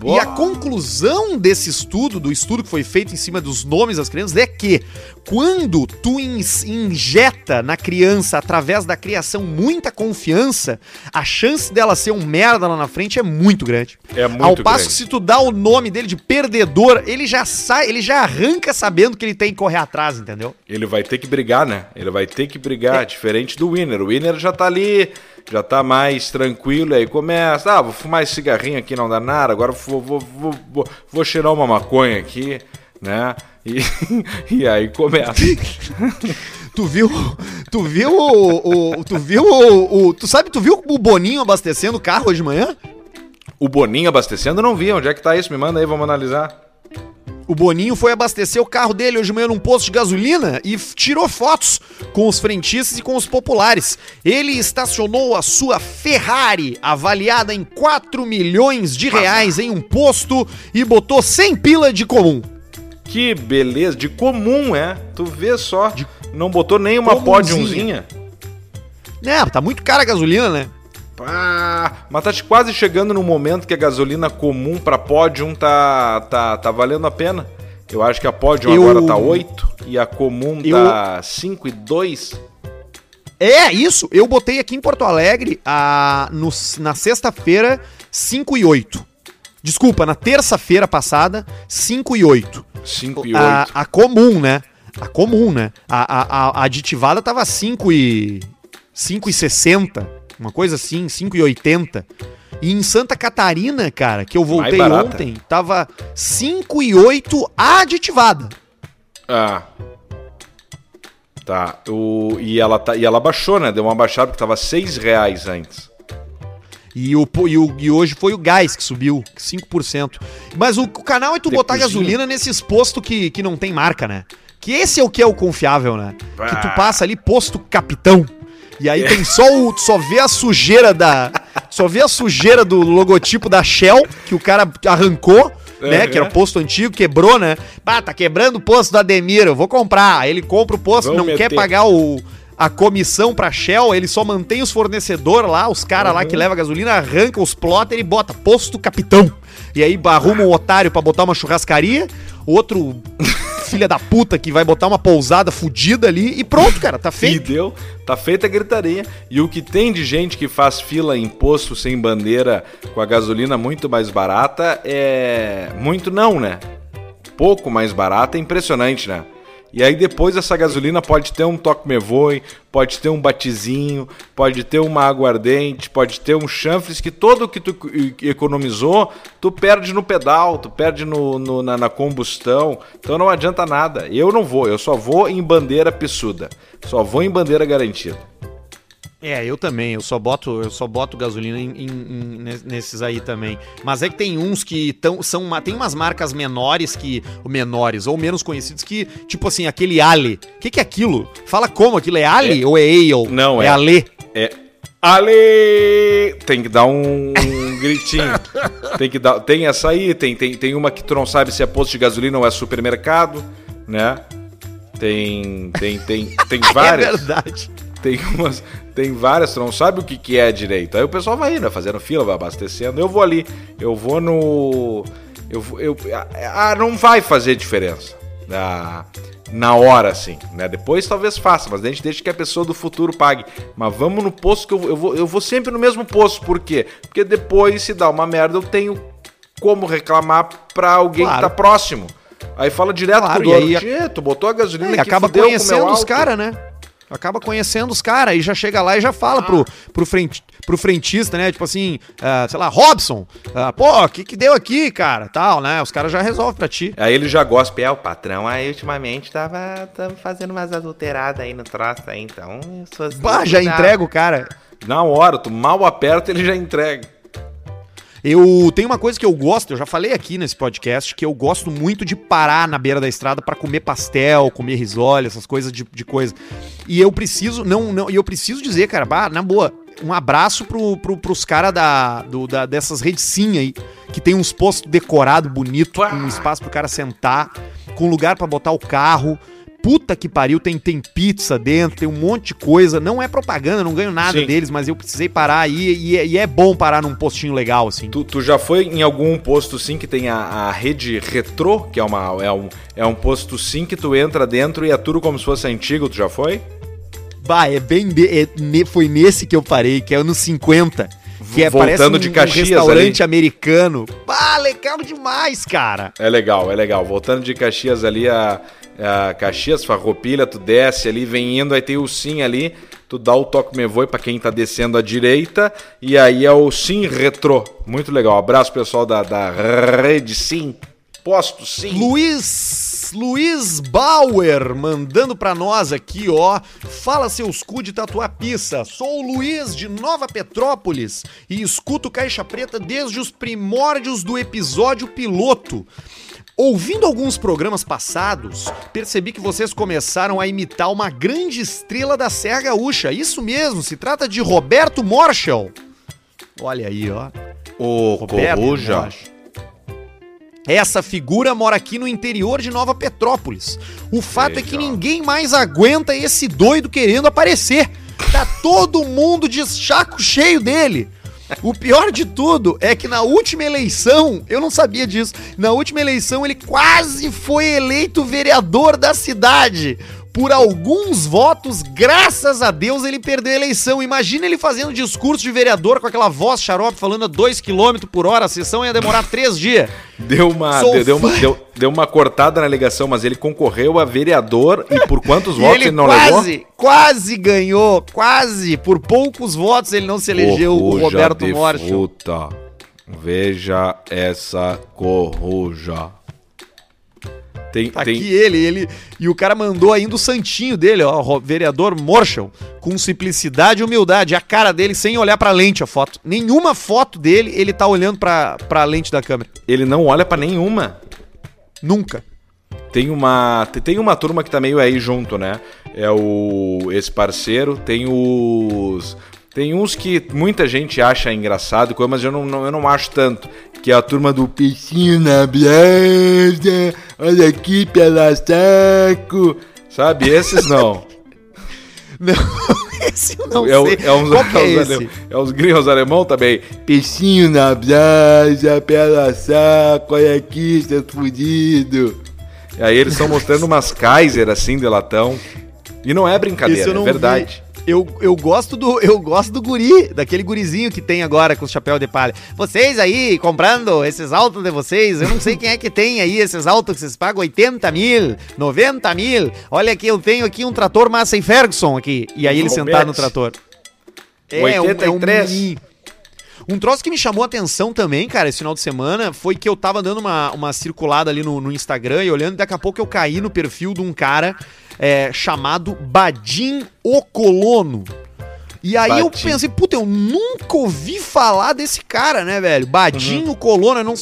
Speaker 2: E a conclusão desse estudo, do estudo que foi feito em cima dos nomes das crianças, é que quando tu injeta na criança, através da criação, muita confiança, a chance dela ser um merda lá na frente é muito grande.
Speaker 1: É muito
Speaker 2: Ao passo
Speaker 1: grande.
Speaker 2: que se tu dá o nome dele de perdedor, ele já sai, ele já arranca sabendo que ele tem que correr atrás, entendeu?
Speaker 1: Ele vai ter que brigar, né? Ele vai ter que brigar, diferente do Winner. O Winner já tá ali, já tá mais tranquilo, aí começa, ah, vou fumar esse cigarrinho aqui, não dá nada, agora vou, vou, vou, vou, vou cheirar uma maconha aqui, né? E, e aí começa.
Speaker 2: Tu viu, tu viu o, o- tu viu o, o- tu sabe, tu viu o Boninho abastecendo o carro hoje de manhã?
Speaker 1: O Boninho abastecendo, eu não vi. Onde é que tá isso? Me manda aí, vamos analisar.
Speaker 2: O Boninho foi abastecer o carro dele hoje de manhã num posto de gasolina e tirou fotos com os frentistas e com os populares. Ele estacionou a sua Ferrari, avaliada em 4 milhões de reais, em um posto e botou 100 pila de comum.
Speaker 1: Que beleza, de comum, é. Tu vê só. Não botou nenhuma pódiumzinha.
Speaker 2: É, tá muito cara a gasolina, né?
Speaker 1: Pá, mas tá quase chegando no momento que a gasolina comum pra pódium tá, tá, tá valendo a pena. Eu acho que a pódium
Speaker 2: Eu-
Speaker 1: agora tá 8 e a comum
Speaker 2: Eu-
Speaker 1: tá 5 e 2.
Speaker 2: É, isso. Eu botei aqui em Porto Alegre a, no- na sexta-feira 5 e 8. Desculpa, na terça-feira passada, 5 e 8.
Speaker 1: 5 e
Speaker 2: A,
Speaker 1: 8.
Speaker 2: a comum, né? A comum, né? A, a, a- a aditivada tava 5 e... 5 e 60. Uma coisa assim, 5 e 80. E em Santa Catarina, cara, que eu voltei ontem, tava 5 e 8 a aditivada.
Speaker 1: Ah. Tá. O, e, ela tá, e ela baixou, né? Deu uma baixada porque tava 6 reais antes.
Speaker 2: E, o, e, o, e hoje foi o gás que subiu, 5%. Mas o, o canal é tu botar gasolina nesses postos que, que não tem marca, né? Que esse é o que é o confiável, né? Que tu
Speaker 1: Ah.
Speaker 2: passa ali, posto capitão. E aí tem só o. Só vê a sujeira da. Só vê a sujeira do logotipo da Shell, que o cara arrancou, né?
Speaker 1: Uhum.
Speaker 2: Que era o posto antigo, quebrou, né? Pá, tá quebrando o posto do Ademir, eu vou comprar. Aí ele compra o posto,
Speaker 1: Vamos
Speaker 2: não quer
Speaker 1: meter.
Speaker 2: pagar o. A comissão pra Shell, ele só mantém os fornecedores lá, os caras lá que
Speaker 1: Uhum.
Speaker 2: levam gasolina, arranca os plotter e bota posto capitão. E aí arruma um otário pra botar uma churrascaria, outro filha da puta que vai botar uma pousada fudida ali e pronto, cara, tá
Speaker 1: E
Speaker 2: feito.
Speaker 1: deu, tá feita a gritaria. E o que tem de gente que faz fila em posto sem bandeira com a gasolina muito mais barata é. Muito não, né? Pouco mais barata é impressionante, né? E aí depois essa gasolina pode ter um toque me voe, pode ter um batizinho, pode ter uma aguardente, pode ter um chanfres que todo que tu economizou, tu perde no pedal, tu perde no, no- na, na combustão. Então não adianta nada. Eu não vou, eu só vou em bandeira pissuda. Só vou em bandeira garantida.
Speaker 2: É, eu também, eu só boto, eu só boto gasolina em, em- em- nes- nesses aí também. Mas é que tem uns que tão, são, uma- tem umas marcas menores que, ou menores, ou menos conhecidos que, tipo assim, aquele Ale. O que, que é aquilo? Fala como, aquilo é Ale ou é Ale?
Speaker 1: Não,
Speaker 2: é.
Speaker 1: é-
Speaker 2: Ale.
Speaker 1: É. Ale! Tem que dar um, gritinho. Tem que dar. Tem essa aí, tem, tem, tem uma que tu não sabe se é posto de gasolina ou é supermercado, né? Tem. Tem, tem, tem
Speaker 2: É
Speaker 1: várias.
Speaker 2: verdade.
Speaker 1: Tem umas. Tem várias, tu não sabe o que, que é direito. Aí o pessoal vai indo, fazendo fila, vai abastecendo. Eu vou ali, eu vou no. Eu, eu, ah, não vai fazer diferença. Ah, na hora, assim, né? Depois talvez faça, mas a gente deixa que a pessoa do futuro pague. Mas vamos no posto que eu, eu, vou, eu vou sempre no mesmo posto. Por quê? Porque depois, se dá uma merda, eu tenho como reclamar pra alguém claro. que tá próximo. Aí fala direto
Speaker 2: claro, com o dono.
Speaker 1: Aí, tu botou a gasolina
Speaker 2: é, acaba conhecendo os caras, né? Acaba conhecendo os caras e já chega lá e já fala pro, pro, frente, pro frentista, né? Tipo assim, uh, sei lá, Robson, uh, pô, o que que deu aqui, cara? Tal, né? Os caras já resolvem pra ti.
Speaker 1: Aí ele já gosta, é, o patrão aí ultimamente tava, tava fazendo umas adulteradas aí no troço aí, então...
Speaker 2: Suas bah, já entrega o cara.
Speaker 1: Na hora, tu mal aperta, ele já entrega.
Speaker 2: Eu tenho uma coisa que eu gosto, eu já falei aqui nesse podcast, que eu gosto muito de parar na beira da estrada para comer pastel, comer risole, essas coisas de, de coisa. E eu preciso, não, não, e eu preciso dizer, cara, bah, na boa, um abraço pro, pro, pros caras da, do, da, dessas sim aí, que tem uns postos decorados bonito, com um espaço pro cara sentar, com lugar para botar o carro puta que pariu, tem, tem pizza dentro, tem um monte de coisa. Não é propaganda, não ganho nada Sim. deles, mas eu precisei parar aí e, e, é bom parar num postinho legal, assim.
Speaker 1: Tu, tu já foi em algum posto sim que tem a, a, rede retrô, que é, uma, é, um, é um posto sim que tu entra dentro e é tudo como se fosse antigo, tu já foi?
Speaker 2: Bah, é bem. É, foi nesse que eu parei, que é no 50. Que é,
Speaker 1: Voltando um, de Caxias
Speaker 2: um restaurante ali. americano. Bah, legal demais, cara.
Speaker 1: É legal, é legal. Voltando de Caxias ali, a, a Caxias, Farroupilha, tu desce ali, vem indo, aí tem o Sim ali, tu dá o toque me voe para quem tá descendo à direita, e aí é o Sim Retrô. Muito legal. Abraço pessoal da, da Rede Sim. Posto Sim.
Speaker 2: Luiz Luiz Bauer mandando para nós aqui, ó. Fala seus cu de tatuar pizza. Sou o Luiz de Nova Petrópolis e escuto Caixa Preta desde os primórdios do episódio piloto. Ouvindo alguns programas passados, percebi que vocês começaram a imitar uma grande estrela da Serra Gaúcha. Isso mesmo, se trata de Roberto Marshall. Olha aí, ó.
Speaker 1: O Roberto Corruja.
Speaker 2: Essa figura mora aqui no interior de Nova Petrópolis. O fato Veja. é que ninguém mais aguenta esse doido querendo aparecer. Tá todo mundo de chaco cheio dele. O pior de tudo é que na última eleição, eu não sabia disso, na última eleição ele quase foi eleito vereador da cidade por alguns votos, graças a Deus, ele perdeu a eleição. Imagina ele fazendo discurso de vereador com aquela voz xarope falando a 2 km por hora, a sessão ia demorar três dias.
Speaker 1: Deu uma, deu, deu, uma, deu, deu, uma cortada na ligação, mas ele concorreu a vereador e por quantos votos ele, ele não
Speaker 2: quase, levou? Quase ganhou, quase. Por poucos votos ele não se elegeu, o Roberto Morte.
Speaker 1: Veja essa corruja.
Speaker 2: Tem, tá tem... aqui ele, ele. E o cara mandou ainda o santinho dele, ó, o vereador Marshall, com simplicidade e humildade. A cara dele sem olhar pra lente a foto. Nenhuma foto dele ele tá olhando pra, pra lente da câmera.
Speaker 1: Ele não olha para nenhuma.
Speaker 2: Nunca.
Speaker 1: Tem uma, tem uma turma que tá meio aí junto, né? É o esse parceiro, tem os tem uns que muita gente acha engraçado, mas eu não, eu não acho tanto. Que é a turma do peixinho na brasa, olha aqui pela saco. Sabe? Esses não.
Speaker 2: não, esse eu não
Speaker 1: é, sei. É uns, é, é, é os gringos alemão também. Peixinho na brasa, pela saco, olha aqui, seus fudido. E aí eles estão mostrando umas Kaiser assim de latão. E não é brincadeira, é verdade.
Speaker 2: Vi. Eu, eu gosto do eu gosto do guri, daquele gurizinho que tem agora com o chapéu de palha. Vocês aí comprando esses autos de vocês, eu não sei quem é que tem aí esses autos que vocês pagam 80 mil, 90 mil. Olha aqui, eu tenho aqui um trator Massey Ferguson aqui. E aí ele sentado no trator.
Speaker 1: É, 83. Um, é
Speaker 2: um, um troço que me chamou a atenção também, cara, esse final de semana, foi que eu tava dando uma, uma circulada ali no, no Instagram e olhando, daqui a pouco eu caí no perfil de um cara é, chamado Badim o Colono. E aí Badim. eu pensei, puta, eu nunca ouvi falar desse cara, né, velho? Badim uhum. o Colono, eu não,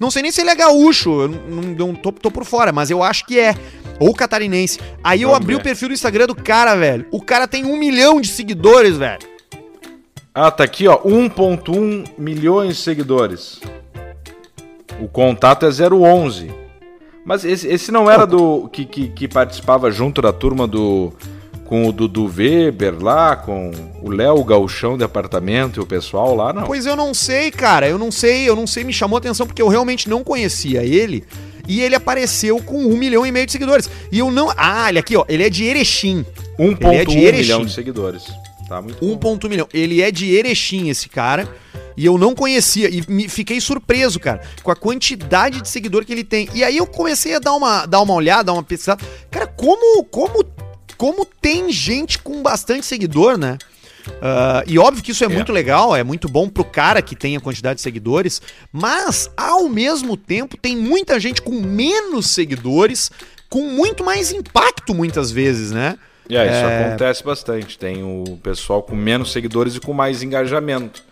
Speaker 2: não sei nem se ele é gaúcho, eu não, não tô, tô por fora, mas eu acho que é. Ou catarinense. Aí eu abri ver. o perfil do Instagram do cara, velho. O cara tem um milhão de seguidores, velho.
Speaker 1: Ah, tá aqui, ó. 1.1 milhões de seguidores. O contato é 011. Mas esse, esse não era do. Que, que, que, participava junto da turma do. com o Dudu Weber lá, com o Léo Galchão de apartamento e o pessoal lá, não.
Speaker 2: Pois eu não sei, cara. Eu não sei, eu não sei, me chamou a atenção porque eu realmente não conhecia ele. E ele apareceu com um milhão e meio de seguidores. E eu não. Ah, ele aqui, ó. Ele é de Erechim.
Speaker 1: 1.1
Speaker 2: é de
Speaker 1: milhão de seguidores. Tá muito
Speaker 2: 1
Speaker 1: bom.
Speaker 2: ponto milhão. Ele é de Erechim, esse cara. E eu não conhecia. E me fiquei surpreso, cara, com a quantidade de seguidor que ele tem. E aí eu comecei a dar uma, dar uma olhada, dar uma pesquisada. Cara, como, como, como tem gente com bastante seguidor, né? Ah, e óbvio que isso é,
Speaker 1: É.
Speaker 2: muito legal, é muito bom pro cara que tem a quantidade de seguidores, mas ao mesmo tempo tem muita gente com menos seguidores, com muito mais impacto muitas vezes, né?
Speaker 1: E aí, isso
Speaker 2: É.
Speaker 1: acontece bastante. Tem o pessoal com menos seguidores e com mais engajamento.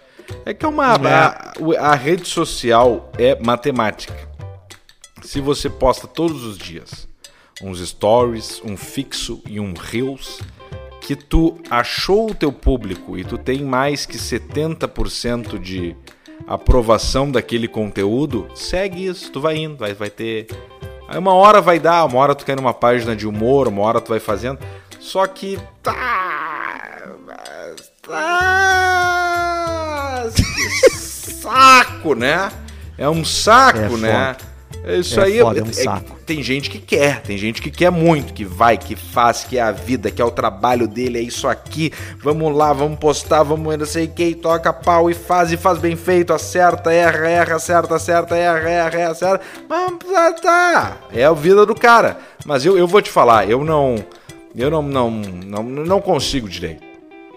Speaker 1: É que é uma.
Speaker 2: É.
Speaker 1: A, a rede social é matemática. Se você posta todos os dias uns stories, um fixo e um reels, que tu achou o teu público e tu tem mais que 70% de aprovação daquele conteúdo, segue isso, tu vai indo, vai, vai ter. Aí uma hora vai dar, uma hora tu quer numa página de humor, uma hora tu vai fazendo. Só que tá. Tá. que saco, né? É um saco,
Speaker 2: É
Speaker 1: né? Isso
Speaker 2: É
Speaker 1: aí
Speaker 2: foda, é um saco.
Speaker 1: tem gente que quer, tem gente que quer muito, que vai, que faz, que é a vida, que é o trabalho dele, é isso aqui. Vamos lá, vamos postar, vamos não sei o que, toca pau e faz, e faz bem feito, acerta, erra, erra, acerta, acerta, erra, erra, erra, acerta. Mas tá, tá, é a vida do cara. Mas eu, eu vou te falar, eu não. Eu não, não, não, não consigo direito.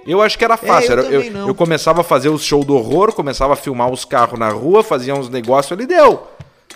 Speaker 1: Eu acho que era fácil.
Speaker 2: eu
Speaker 1: era- eu, eu começava a fazer os shows do horror, começava a filmar os carros na rua, fazia uns negócios ali, deu.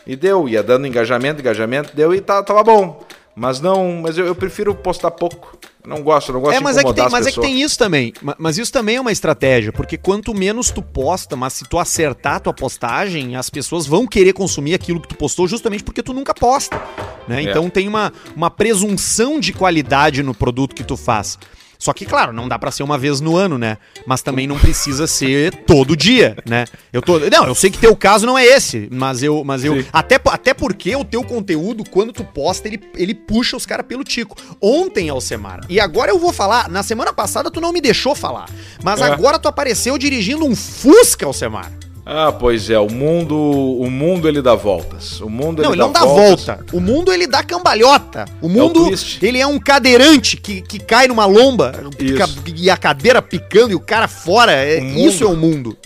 Speaker 1: E deu, ia dando engajamento, engajamento, deu e tá, tava bom. Mas não, mas eu, eu prefiro postar pouco. Não gosto, não gosto
Speaker 2: É,
Speaker 1: de
Speaker 2: mas, é que,
Speaker 1: incomodar
Speaker 2: tem,
Speaker 1: as
Speaker 2: mas é que
Speaker 1: pessoas.
Speaker 2: tem isso também. Ma- Mas isso também é uma estratégia, porque quanto menos tu posta, mas se tu acertar a tua postagem, as pessoas vão querer consumir aquilo que tu postou justamente porque tu nunca posta. Né?
Speaker 1: É.
Speaker 2: Então tem uma, uma presunção de qualidade no produto que tu faz. Só que, claro, não dá pra ser uma vez no ano, né? Mas também não precisa ser todo dia, né? Eu tô. Não, eu sei que teu caso não é esse, mas eu. Mas eu
Speaker 1: Sim.
Speaker 2: até, até porque o teu conteúdo, quando tu posta, ele, ele puxa os caras pelo tico. Ontem, Alcemar. E agora eu vou falar. Na semana passada tu não me deixou falar. Mas
Speaker 1: É.
Speaker 2: agora tu apareceu dirigindo um Fusca, Alcemar.
Speaker 1: Ah, pois é, o mundo, o mundo ele dá voltas. O mundo
Speaker 2: não, ele não dá
Speaker 1: voltas.
Speaker 2: volta. O mundo ele dá cambalhota. O mundo
Speaker 1: twist.
Speaker 2: ele é um cadeirante que, que cai numa lomba
Speaker 1: Isso.
Speaker 2: e a cadeira picando e o cara fora. É,
Speaker 1: O mundo-
Speaker 2: isso é o mundo.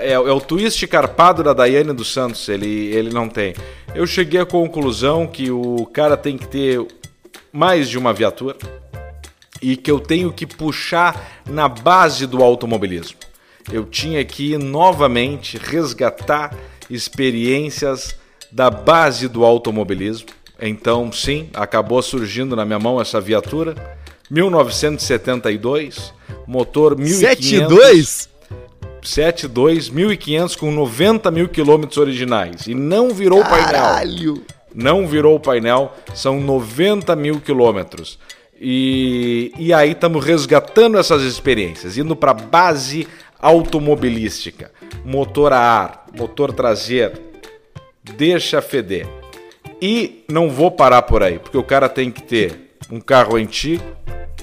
Speaker 1: É, é o twist carpado da Daiane dos Santos, ele, ele não tem. Eu cheguei à conclusão que o cara tem que ter mais de uma viatura e que eu tenho que puxar na base do automobilismo. Eu tinha que novamente resgatar experiências da base do automobilismo. Então, sim, acabou surgindo na minha mão essa viatura. 1972, motor 1500. 72, 1500 com 90 mil quilômetros originais. E não virou painel.
Speaker 2: Caralho.
Speaker 1: Não virou o painel, são 90 mil quilômetros. E, e aí estamos resgatando essas experiências, indo para base automobilística. Motor a ar, motor traseiro, deixa feder. E não vou parar por aí, porque o cara tem que ter um carro antigo,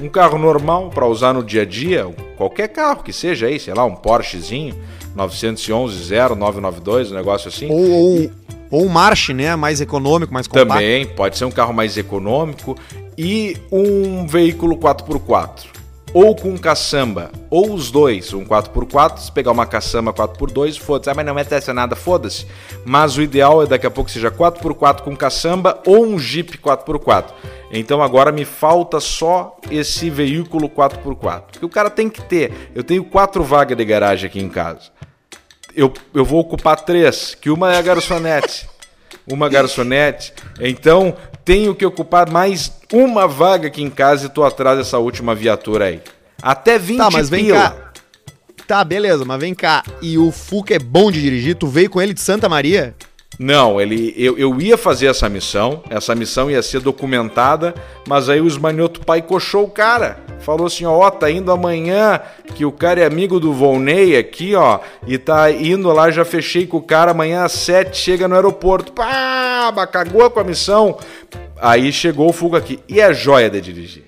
Speaker 1: um carro normal para usar no dia a dia, qualquer carro que seja aí, sei lá, um Porschezinho, 911 0992, um negócio assim.
Speaker 2: Ou, ou, ou um March, né? Mais econômico, mais compacto.
Speaker 1: Também, pode ser um carro mais econômico e um veículo 4x4. Ou com caçamba, ou os dois, um 4x4, se pegar uma caçamba 4x2, foda-se. Ah, mas não é estacionada, foda-se. Mas o ideal é daqui a pouco seja 4x4 com caçamba ou um Jeep 4x4. Então agora me falta só esse veículo 4x4. Que o cara tem que ter. Eu tenho quatro vagas de garagem aqui em casa eu, eu vou ocupar três, que uma é a garçonete. Uma garçonete. Então, tenho que ocupar mais uma vaga aqui em casa e tô atrás dessa última viatura aí. Até 20
Speaker 2: Tá, mas vem
Speaker 1: pila.
Speaker 2: cá. Tá, beleza, mas vem cá. E o Fuca é bom de dirigir? Tu veio com ele de Santa Maria?
Speaker 1: Não, ele, eu, eu ia fazer essa missão, essa missão ia ser documentada, mas aí o Esmanhoto pai coxou o cara. Falou assim, ó, tá indo amanhã, que o cara é amigo do Volney aqui, ó, e tá indo lá, já fechei com o cara, amanhã às sete chega no aeroporto. Pá, cagou com a missão. Aí chegou o Fuga aqui. E é joia de dirigir.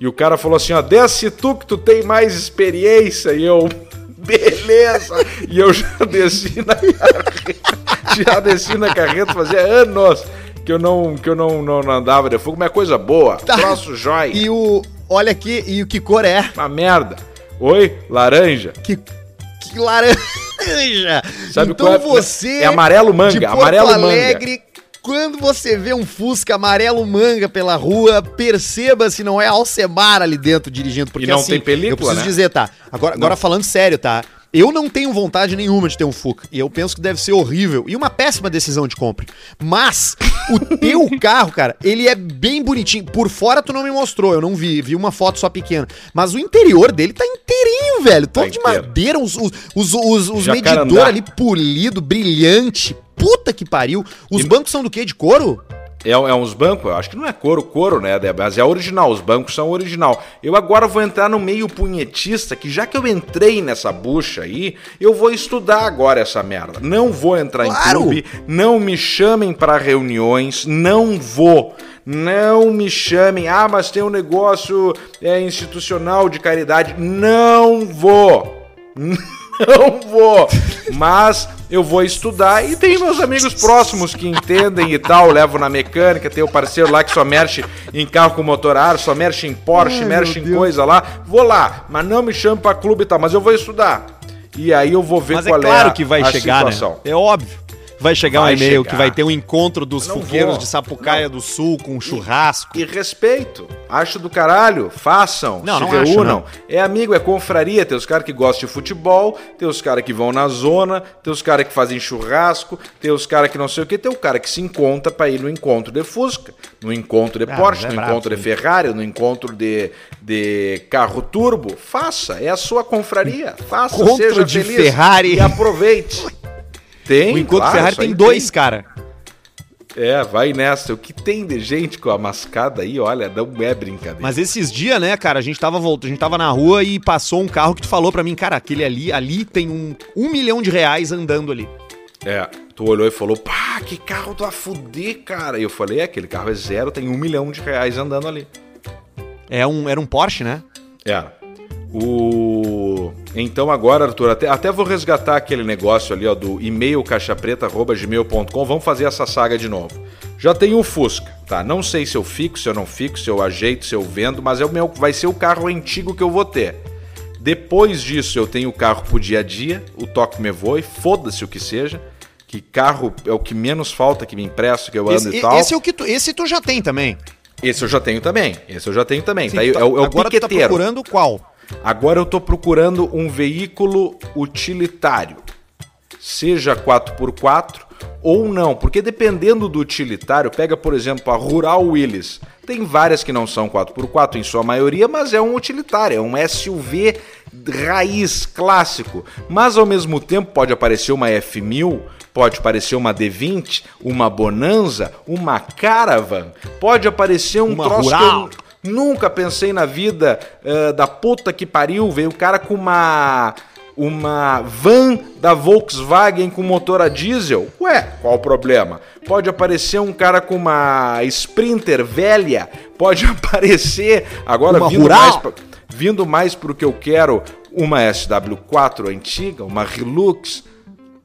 Speaker 1: E o cara falou assim, ó, desce tu que tu tem mais experiência. E eu, beleza. E eu já desci na carreta, já desci na carreta, fazia anos que eu não, que eu não, não, não andava de fogo, mas é coisa boa,
Speaker 2: Tá.
Speaker 1: troço jóia.
Speaker 2: E o. Olha aqui, e o que cor é?
Speaker 1: Uma merda. Oi, laranja.
Speaker 2: Que, que laranja!
Speaker 1: Sabe
Speaker 2: então
Speaker 1: qual é?
Speaker 2: você.
Speaker 1: É amarelo manga, amarelo manga.
Speaker 2: Alegre, quando você vê um Fusca amarelo manga pela rua, perceba se não é Alcemar ali dentro dirigindo. Porque
Speaker 1: E não
Speaker 2: assim,
Speaker 1: tem película,
Speaker 2: Eu preciso
Speaker 1: né?
Speaker 2: dizer, tá? Agora, agora falando sério, tá? Eu não tenho vontade nenhuma de ter um Fuca. E eu penso que deve ser horrível. E uma péssima decisão de compra. Mas, o teu carro, cara, ele é bem bonitinho. Por fora tu não me mostrou, eu não vi. Vi uma foto só pequena. Mas o interior dele tá inteirinho, velho. Todo de
Speaker 1: inteiro.
Speaker 2: madeira, os, os, os, os, os medidores ali polido, brilhante. Puta que pariu. Os
Speaker 1: E-
Speaker 2: bancos são do quê? De couro?
Speaker 1: É, é uns bancos, eu acho que não é couro, couro, né? Mas é original, os bancos são original. Eu agora vou entrar no meio punhetista, que já que eu entrei nessa bucha aí, eu vou estudar agora essa merda. Não vou entrar
Speaker 2: Claro.
Speaker 1: em clube, não me chamem para reuniões, não vou. Não me chamem, ah, mas tem um negócio é, institucional de caridade. Não vou. Não vou, mas eu vou estudar e tem meus amigos próximos que entendem e tal, levo na mecânica, tem o parceiro lá que só mexe em carro com motor a ar, só mexe em Porsche,
Speaker 2: Ai,
Speaker 1: mexe em
Speaker 2: Deus.
Speaker 1: coisa lá, vou lá, mas não me chame pra clube e tal, mas eu vou estudar. E aí eu vou ver
Speaker 2: Mas é
Speaker 1: qual
Speaker 2: claro
Speaker 1: é a,
Speaker 2: que vai
Speaker 1: a
Speaker 2: chegar,
Speaker 1: situação.
Speaker 2: né? É óbvio. Vai chegar
Speaker 1: Vai
Speaker 2: um e-mail
Speaker 1: chegar.
Speaker 2: que vai ter um encontro dos
Speaker 1: Não
Speaker 2: fuqueiros
Speaker 1: vou.
Speaker 2: de Sapucaia do Sul com um churrasco.
Speaker 1: E respeito. Acho do caralho. Façam.
Speaker 2: Não,
Speaker 1: se
Speaker 2: não acho,
Speaker 1: reúnam.
Speaker 2: não.
Speaker 1: É amigo, é confraria. Tem os caras que gostam de futebol, tem os caras que vão na zona, tem os caras que fazem churrasco, tem os caras que não sei o que, tem o cara que se encontra pra ir no encontro de Fusca, no encontro de
Speaker 2: Ah,
Speaker 1: Porsche,
Speaker 2: é
Speaker 1: no encontro de Ferrari, no encontro de, de carro turbo. Faça. É a sua confraria. Faça.
Speaker 2: Encontro
Speaker 1: seja
Speaker 2: de
Speaker 1: feliz.
Speaker 2: Ferrari.
Speaker 1: E aproveite. Tem.
Speaker 2: o encontro
Speaker 1: claro,
Speaker 2: Ferrari tem dois, cara.
Speaker 1: É, vai nessa. O que tem de gente com a mascada aí, olha, não é brincadeira.
Speaker 2: Mas esses dias, né, cara, a gente tava voltando, a gente tava na rua e passou um carro que tu falou pra mim, cara, aquele ali, ali tem um, um milhão de reais andando ali.
Speaker 1: É, tu olhou e falou, pá, que carro tu a fuder, cara. E eu falei, é, aquele carro é zero, tem um milhão de reais andando ali.
Speaker 2: É um, era um Porsche, né?
Speaker 1: Era. O... Então agora, Arthur, até, até vou resgatar aquele negócio ali, ó, do e-mail caixapreta.gmail.com. Vamos fazer essa saga de novo. Já tenho o Fusca, tá? Não sei se eu fico, se eu não fico, se eu ajeito, se eu vendo, mas é o meu, vai ser o carro antigo que eu vou ter. Depois disso, eu tenho o carro pro dia a dia, o toque me voe, foda-se o que seja. Que carro é o que menos falta que me empresta, que eu ando
Speaker 2: Esse,
Speaker 1: e tal.
Speaker 2: esse é o que tu, esse tu já tem também.
Speaker 1: Esse eu já tenho também. Esse eu já tenho também.
Speaker 2: Sim,
Speaker 1: tá é, o, é o
Speaker 2: agora tu tá
Speaker 1: piqueteiro.
Speaker 2: procurando qual?
Speaker 1: Agora eu tô procurando um veículo utilitário. Seja 4x4 ou não, porque dependendo do utilitário, pega por exemplo a Rural Willys. Tem várias que não são 4x4 em sua maioria, mas é um utilitário, é um SUV raiz clássico. Mas ao mesmo tempo pode aparecer uma F1000, pode aparecer uma D20, uma Bonanza, uma Caravan, pode aparecer um
Speaker 2: Uma
Speaker 1: troço que eu
Speaker 2: Rural.
Speaker 1: Nunca pensei na vida eh, da puta que pariu. Veio o cara com uma. Uma van da Volkswagen com motor a diesel. Ué, qual o problema? Pode aparecer um cara com uma Sprinter velha. Pode aparecer. Agora
Speaker 2: Uma
Speaker 1: vindo
Speaker 2: Rural.
Speaker 1: mais, pra, vindo mais pro que eu quero, uma SW4 antiga, uma Hilux.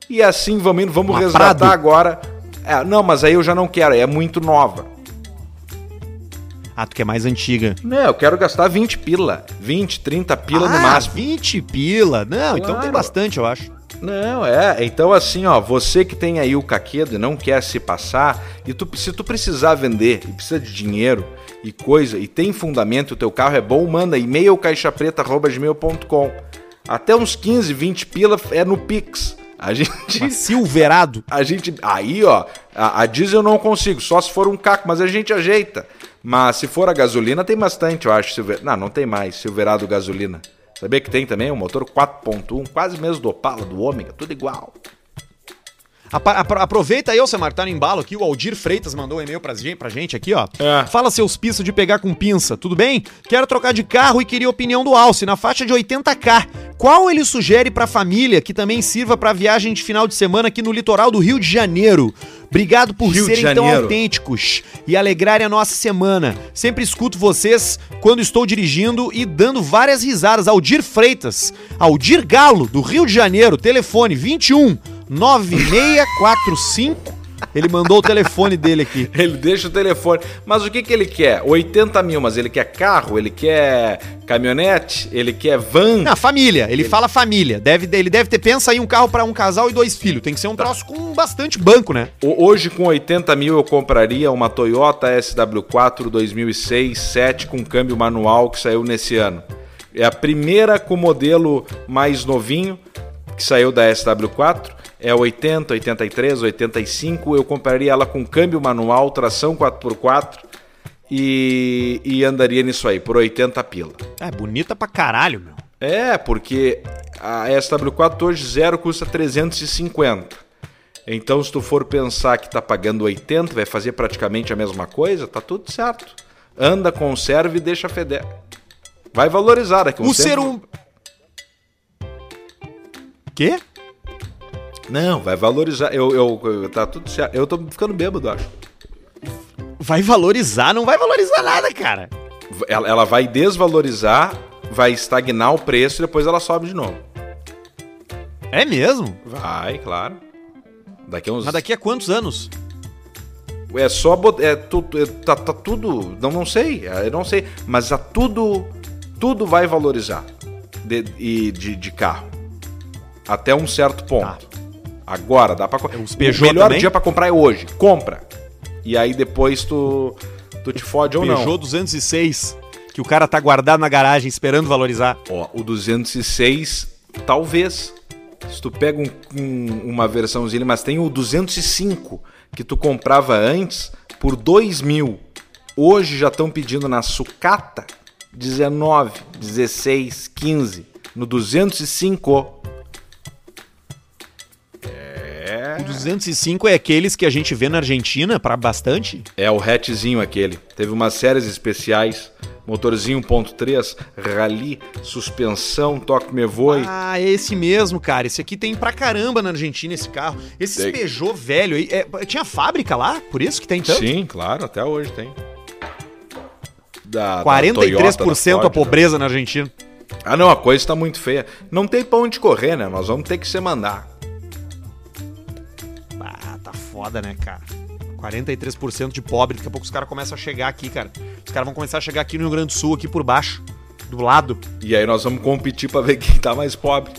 Speaker 1: E assim vamos indo. Vamos
Speaker 2: Uma
Speaker 1: resgatar
Speaker 2: Prado.
Speaker 1: agora. É, não, mas aí eu já não quero, é muito nova.
Speaker 2: Ah, tu quer mais antiga.
Speaker 1: Não, eu quero gastar 20 pila. 20, 30 pila no
Speaker 2: ah,
Speaker 1: máximo.
Speaker 2: 20 pila. Não, então tem
Speaker 1: Claro.
Speaker 2: bastante, eu acho.
Speaker 1: Não, é. Então, assim, ó, você que tem aí o caquedo e não quer se passar, e tu, se tu precisar vender e precisa de dinheiro e coisa, e tem fundamento, o teu carro é bom, manda e-mail caixapreta.gmail.com. Até uns 15, 20 pila é no Pix. A gente.
Speaker 2: Silverado.
Speaker 1: A gente. Aí, ó, a, a diesel eu não consigo, só se for um caco, mas a gente ajeita. Mas se for a gasolina, tem bastante, eu acho. Silver... Não, não tem mais. Silverado gasolina. Sabia que tem também um motor 4.1, quase mesmo do Opala, do Ômega, tudo igual.
Speaker 2: Aproveita aí, Alcemar, tá no embalo aqui. O Aldir Freitas mandou um e-mail pra gente, pra gente aqui, ó.
Speaker 1: É.
Speaker 2: Fala seus pistas de pegar com pinça, tudo bem? Quero trocar de carro e queria opinião do Alce na faixa de 80k. Qual ele sugere pra família que também sirva pra viagem de final de semana aqui no litoral do Rio de Janeiro? Obrigado por
Speaker 1: Rio
Speaker 2: serem tão autênticos e alegrarem a nossa semana. Sempre escuto vocês quando estou dirigindo e dando várias risadas. Aldir Freitas, Aldir Galo, do Rio de Janeiro, telefone 21 9645. Ele mandou o telefone dele aqui.
Speaker 1: Ele deixa o telefone. Mas o que, que ele quer? 80 mil, mas ele quer carro, ele quer caminhonete, ele quer van.
Speaker 2: Na família, ele fala família. Deve, ele deve ter, pensa aí, um carro pra um casal e dois filhos. Tem que ser um troço com bastante banco, né?
Speaker 1: Hoje, com 80 mil, eu compraria uma Toyota SW4 2006 7 com câmbio manual que saiu nesse ano. É a primeira com modelo mais novinho que saiu da SW4. É 80, 83, 85. Eu compraria ela com câmbio manual, tração 4x4 e, e andaria nisso aí, por 80 pila.
Speaker 2: É bonita pra caralho, meu.
Speaker 1: É, porque a SW4 hoje zero custa 350. Então, se tu for pensar que tá pagando 80, vai fazer praticamente a mesma coisa, tá tudo certo. Anda, conserva e deixa feder. Vai valorizar daqui a um
Speaker 2: O
Speaker 1: tempo.
Speaker 2: ser um. Quê?
Speaker 1: Não, vai valorizar. Eu, eu, eu- tá tudo certo. Eu tô ficando bêbado, acho.
Speaker 2: Vai valorizar? Não vai valorizar nada, cara.
Speaker 1: Ela, ela vai desvalorizar, vai estagnar o preço e depois ela sobe de novo.
Speaker 2: É mesmo?
Speaker 1: Vai, claro. Daqui a uns.
Speaker 2: Mas daqui a quantos anos?
Speaker 1: É só bot- é, tu, é, tá, tá tudo, não, não sei, é, eu não sei, mas tá tudo, tudo vai valorizar de, e de, de carro até um certo ponto. Agora dá para
Speaker 2: Os
Speaker 1: o
Speaker 2: Peugeot
Speaker 1: melhor
Speaker 2: também?
Speaker 1: dia pra comprar é hoje, compra e aí depois tu tu te fode ou
Speaker 2: Peugeot
Speaker 1: não.
Speaker 2: 206, que o cara tá guardado na garagem esperando valorizar.
Speaker 1: Ó, o 206 talvez se tu pega um- um- uma versãozinha, mas tem o 205 que tu comprava antes por 2 mil. Hoje já estão pedindo na sucata 19, 16, 15. No 205.
Speaker 2: O 205 é aqueles que a gente vê na Argentina pra bastante?
Speaker 1: É o hatchzinho aquele. Teve umas séries especiais. Motorzinho 1.3, rally, suspensão, toque me voe.
Speaker 2: Ah, é esse mesmo, cara. Esse aqui tem pra caramba na Argentina, esse carro. Esses
Speaker 1: Tem.
Speaker 2: Peugeot velho aí. é, tinha fábrica lá? Por isso que tem tanto?
Speaker 1: Sim, claro, até hoje tem. Da, da
Speaker 2: 43%
Speaker 1: Toyota, da
Speaker 2: a
Speaker 1: Ford, né?
Speaker 2: pobreza na Argentina.
Speaker 1: Ah, não, a coisa tá muito feia. Não tem pra onde correr, né? Nós vamos ter que se mandar.
Speaker 2: Foda, né, cara? 43% de pobre. Daqui a pouco os caras começam a chegar aqui, cara. Os caras vão começar a chegar aqui no Rio Grande do Sul, aqui por baixo, do lado.
Speaker 1: E aí nós vamos competir pra ver quem tá mais pobre.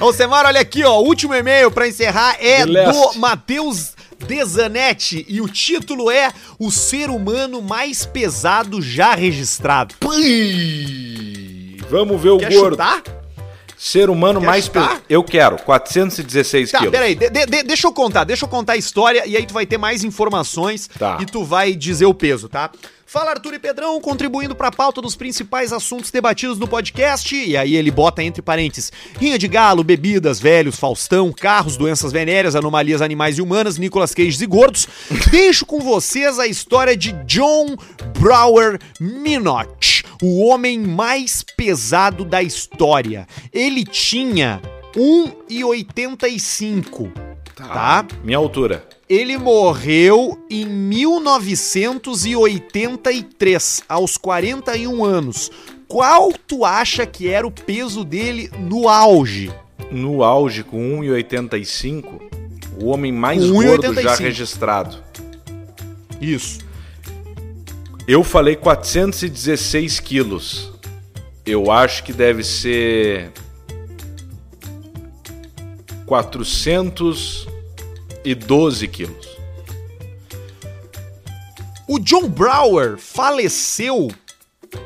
Speaker 2: Ô, Semar, olha aqui, ó. O último e-mail pra encerrar é do Matheus Dezanetti. E o título é O Ser Humano Mais Pesado Já Registrado.
Speaker 1: Pui! Vamos ver o
Speaker 2: Quer
Speaker 1: gordo.
Speaker 2: chutar?
Speaker 1: Ser humano
Speaker 2: Quer
Speaker 1: mais pesado. Eu quero, 416
Speaker 2: Tá,
Speaker 1: quilos.
Speaker 2: peraí, de- de- de- deixa eu contar, deixa eu contar a história e aí tu vai ter mais informações
Speaker 1: Tá.
Speaker 2: e tu vai dizer o peso, tá? Fala Arthur e Pedrão, contribuindo pra pauta dos principais assuntos debatidos no podcast. E aí ele bota entre parênteses: rinha de galo, bebidas, velhos, Faustão, carros, doenças venéreas, anomalias animais e humanas, Nicolas Cage e gordos. Deixo com vocês a história de John Brower Minot, o homem mais pesado da história. Ele tinha 1,85. Tá?
Speaker 1: Minha altura.
Speaker 2: Ele morreu em 1983, aos 41 anos. Qual tu acha que era o peso dele no auge?
Speaker 1: No auge, com 1,85, o homem mais
Speaker 2: 1,85.
Speaker 1: gordo já registrado.
Speaker 2: Isso.
Speaker 1: Eu falei 416 quilos. Eu acho que deve ser 412 quilos.
Speaker 2: O John Brower faleceu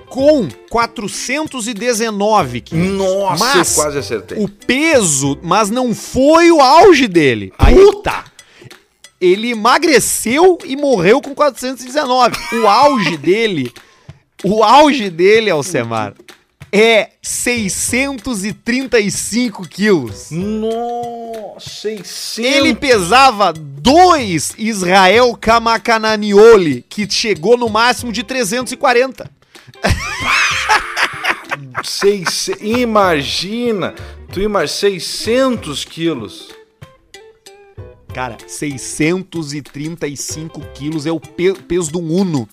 Speaker 2: com 419 quilos.
Speaker 1: Nossa,
Speaker 2: Mas
Speaker 1: eu quase acertei.
Speaker 2: O peso, mas não foi o auge dele. Aí tá. Ele emagreceu e morreu com 419. O auge dele, o auge dele, Alcemar, é 635 quilos.
Speaker 1: Nossa, 600.
Speaker 2: Ele pesava dois Israel Kamakananioli, que chegou no máximo de 340.
Speaker 1: Seis, imagina, tu imagina 600 quilos.
Speaker 2: Cara, 635 quilos é o pe- peso de um Uno.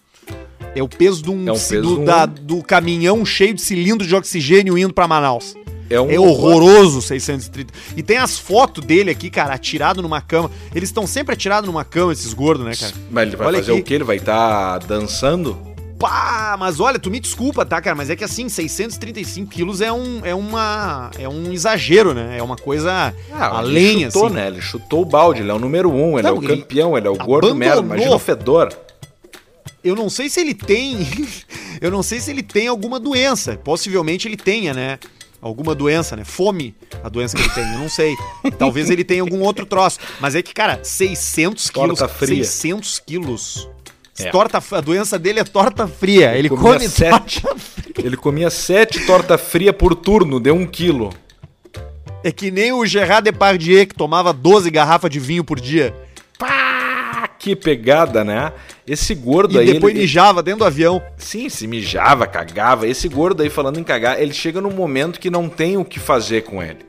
Speaker 2: É o peso de um,
Speaker 1: É o
Speaker 2: ci-
Speaker 1: peso
Speaker 2: do,
Speaker 1: de um
Speaker 2: da- do caminhão cheio de cilindro de oxigênio indo pra Manaus.
Speaker 1: É, um
Speaker 2: É horroroso 630. E tem as fotos dele aqui, cara, atirado numa cama. Eles estão sempre atirados numa cama, esses gordos, né, cara?
Speaker 1: Mas ele vai
Speaker 2: Olha
Speaker 1: fazer
Speaker 2: aqui.
Speaker 1: o quê? Ele vai estar dançando?
Speaker 2: Pá, mas olha, tu me desculpa, tá, cara? Mas é que assim, 635 quilos é um, é uma, é um exagero, né? É uma coisa além,
Speaker 1: ele chutou,
Speaker 2: assim.
Speaker 1: né? Ele chutou o balde, ele é o número um, ele
Speaker 2: Não,
Speaker 1: é o
Speaker 2: ele
Speaker 1: campeão, ele é o gordo merda. Imagina o fedor.
Speaker 2: Eu não sei se ele tem, eu não sei se ele tem alguma doença. Possivelmente ele tenha, né? Alguma doença, né? Fome, a doença que ele tem, eu não sei. Talvez ele tenha algum outro troço. Mas é que, cara, 600 quilos.
Speaker 1: Fria.
Speaker 2: 600 quilos.
Speaker 1: É.
Speaker 2: Torta, a doença dele é torta fria. Ele
Speaker 1: comia
Speaker 2: come
Speaker 1: sete.
Speaker 2: torta fria.
Speaker 1: Ele comia sete torta fria por turno, deu um quilo.
Speaker 2: É que nem o Gerard Depardieu, que tomava 12 garrafas de vinho por dia.
Speaker 1: Pá, que pegada, né? Esse gordo
Speaker 2: E
Speaker 1: aí.
Speaker 2: depois
Speaker 1: ele-
Speaker 2: mijava dentro do avião.
Speaker 1: Sim, se mijava, cagava. Esse gordo aí, falando em cagar, ele chega num momento que não tem o que fazer com ele.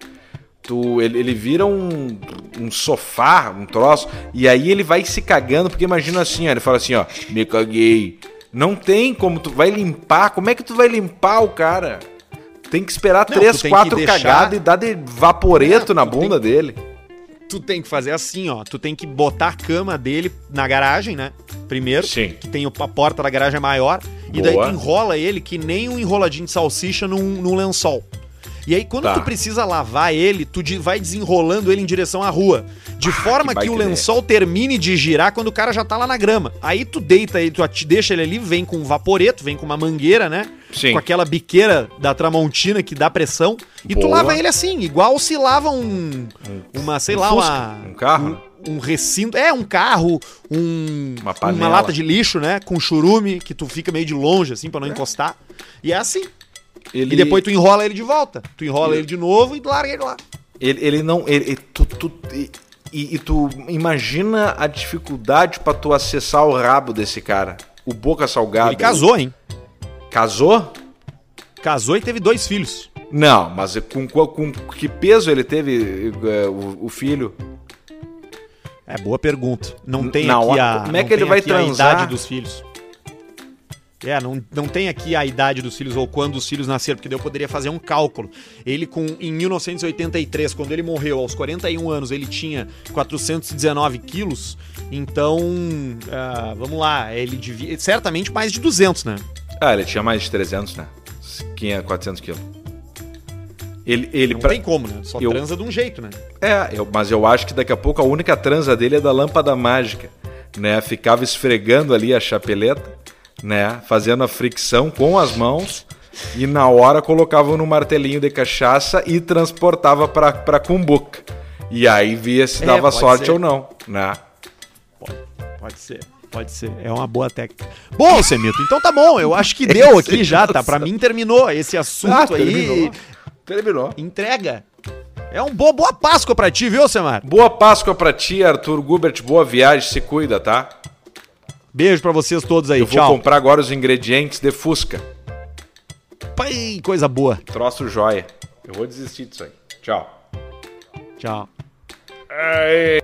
Speaker 1: Tu, ele, ele vira um, um sofá, um troço, e aí ele vai se cagando, porque imagina assim, ó, ele fala assim, ó, me caguei. Não tem como tu vai limpar, como é que tu vai limpar o cara? Tem que esperar
Speaker 2: Não,
Speaker 1: três, quatro
Speaker 2: deixar-
Speaker 1: cagadas e dar de vaporeto
Speaker 2: É,
Speaker 1: na
Speaker 2: tem-
Speaker 1: bunda dele.
Speaker 2: Tu tem que fazer assim, ó. Tu tem que botar a cama dele na garagem, né? Primeiro.
Speaker 1: Sim.
Speaker 2: Que tem a porta da garagem é maior. E daí
Speaker 1: Boa.
Speaker 2: tu enrola ele que nem um enroladinho de salsicha num, num lençol. E aí, quando
Speaker 1: Tá.
Speaker 2: tu precisa lavar ele, tu vai desenrolando ele em direção à rua. De forma
Speaker 1: que
Speaker 2: que, o lençol termine de girar quando o cara já tá lá na grama. Aí tu deita ele, tu deixa ele ali, vem com um vaporeto, vem com uma mangueira, né?
Speaker 1: Sim.
Speaker 2: Com aquela biqueira da Tramontina que dá pressão. E tu
Speaker 1: Boa.
Speaker 2: lava ele assim, igual se lava um. Uma, sei
Speaker 1: um
Speaker 2: lá,
Speaker 1: Fusca,
Speaker 2: uma.
Speaker 1: um carro.
Speaker 2: Um, um recinto. É, um carro, um.
Speaker 1: Uma.
Speaker 2: Uma lata de lixo, né? Com churume, que tu fica meio de longe, assim, pra não encostar. E é assim.
Speaker 1: Ele,
Speaker 2: E depois tu enrola ele de volta. Tu enrola ele de novo e larga ele lá.
Speaker 1: Ele, ele não. Ele, tu, tu- e, e- tu imagina a dificuldade pra tu acessar o rabo desse cara. O boca salgada.
Speaker 2: Ele casou, hein?
Speaker 1: Casou?
Speaker 2: Casou e teve dois filhos.
Speaker 1: Não, mas com, com que peso ele teve eh, o, o filho?
Speaker 2: É boa pergunta. Não tem
Speaker 1: na
Speaker 2: aqui
Speaker 1: hora-
Speaker 2: a.
Speaker 1: como é que ele vai transar?
Speaker 2: idade dos filhos. É, não, não tem aqui a idade dos filhos ou quando os filhos nasceram, porque daí eu poderia fazer um cálculo. Ele com em 1983, quando ele morreu aos 41 anos, ele tinha 419 quilos. Então, ah, vamos lá, ele devia certamente mais de 200, né?
Speaker 1: Ah, ele tinha mais de 300, né? 500, 400 quilos. Ele, ele
Speaker 2: Não
Speaker 1: pra-
Speaker 2: tem como, né? Só
Speaker 1: eu-
Speaker 2: transa de um jeito, né?
Speaker 1: É, eu- mas eu acho que daqui a pouco a única transa dele é da lâmpada mágica, né? Ficava esfregando ali a chapeleta, né? Fazendo a fricção com as mãos e na hora colocava no martelinho de cachaça e transportava pra, pra cumbuca. E aí via se
Speaker 2: É,
Speaker 1: dava
Speaker 2: pode
Speaker 1: sorte
Speaker 2: ser.
Speaker 1: ou não, né?
Speaker 2: Pode, pode ser. Pode ser, é uma boa técnica. Bom, Semito, então tá bom. Eu acho que deu aqui já, tá? Pra mim terminou esse assunto aí.
Speaker 1: Ah, terminou. Terminou.
Speaker 2: Entrega. É um boa, boa Páscoa pra ti, viu, Semar?
Speaker 1: Boa Páscoa pra ti, Arthur Gubert. Boa viagem, se cuida, tá?
Speaker 2: Beijo pra vocês todos aí.
Speaker 1: Eu vou
Speaker 2: Tchau.
Speaker 1: comprar agora os ingredientes de Fusca.
Speaker 2: Pai, coisa boa.
Speaker 1: Troço joia. Eu vou desistir disso aí. Tchau.
Speaker 2: Tchau.
Speaker 1: Aê.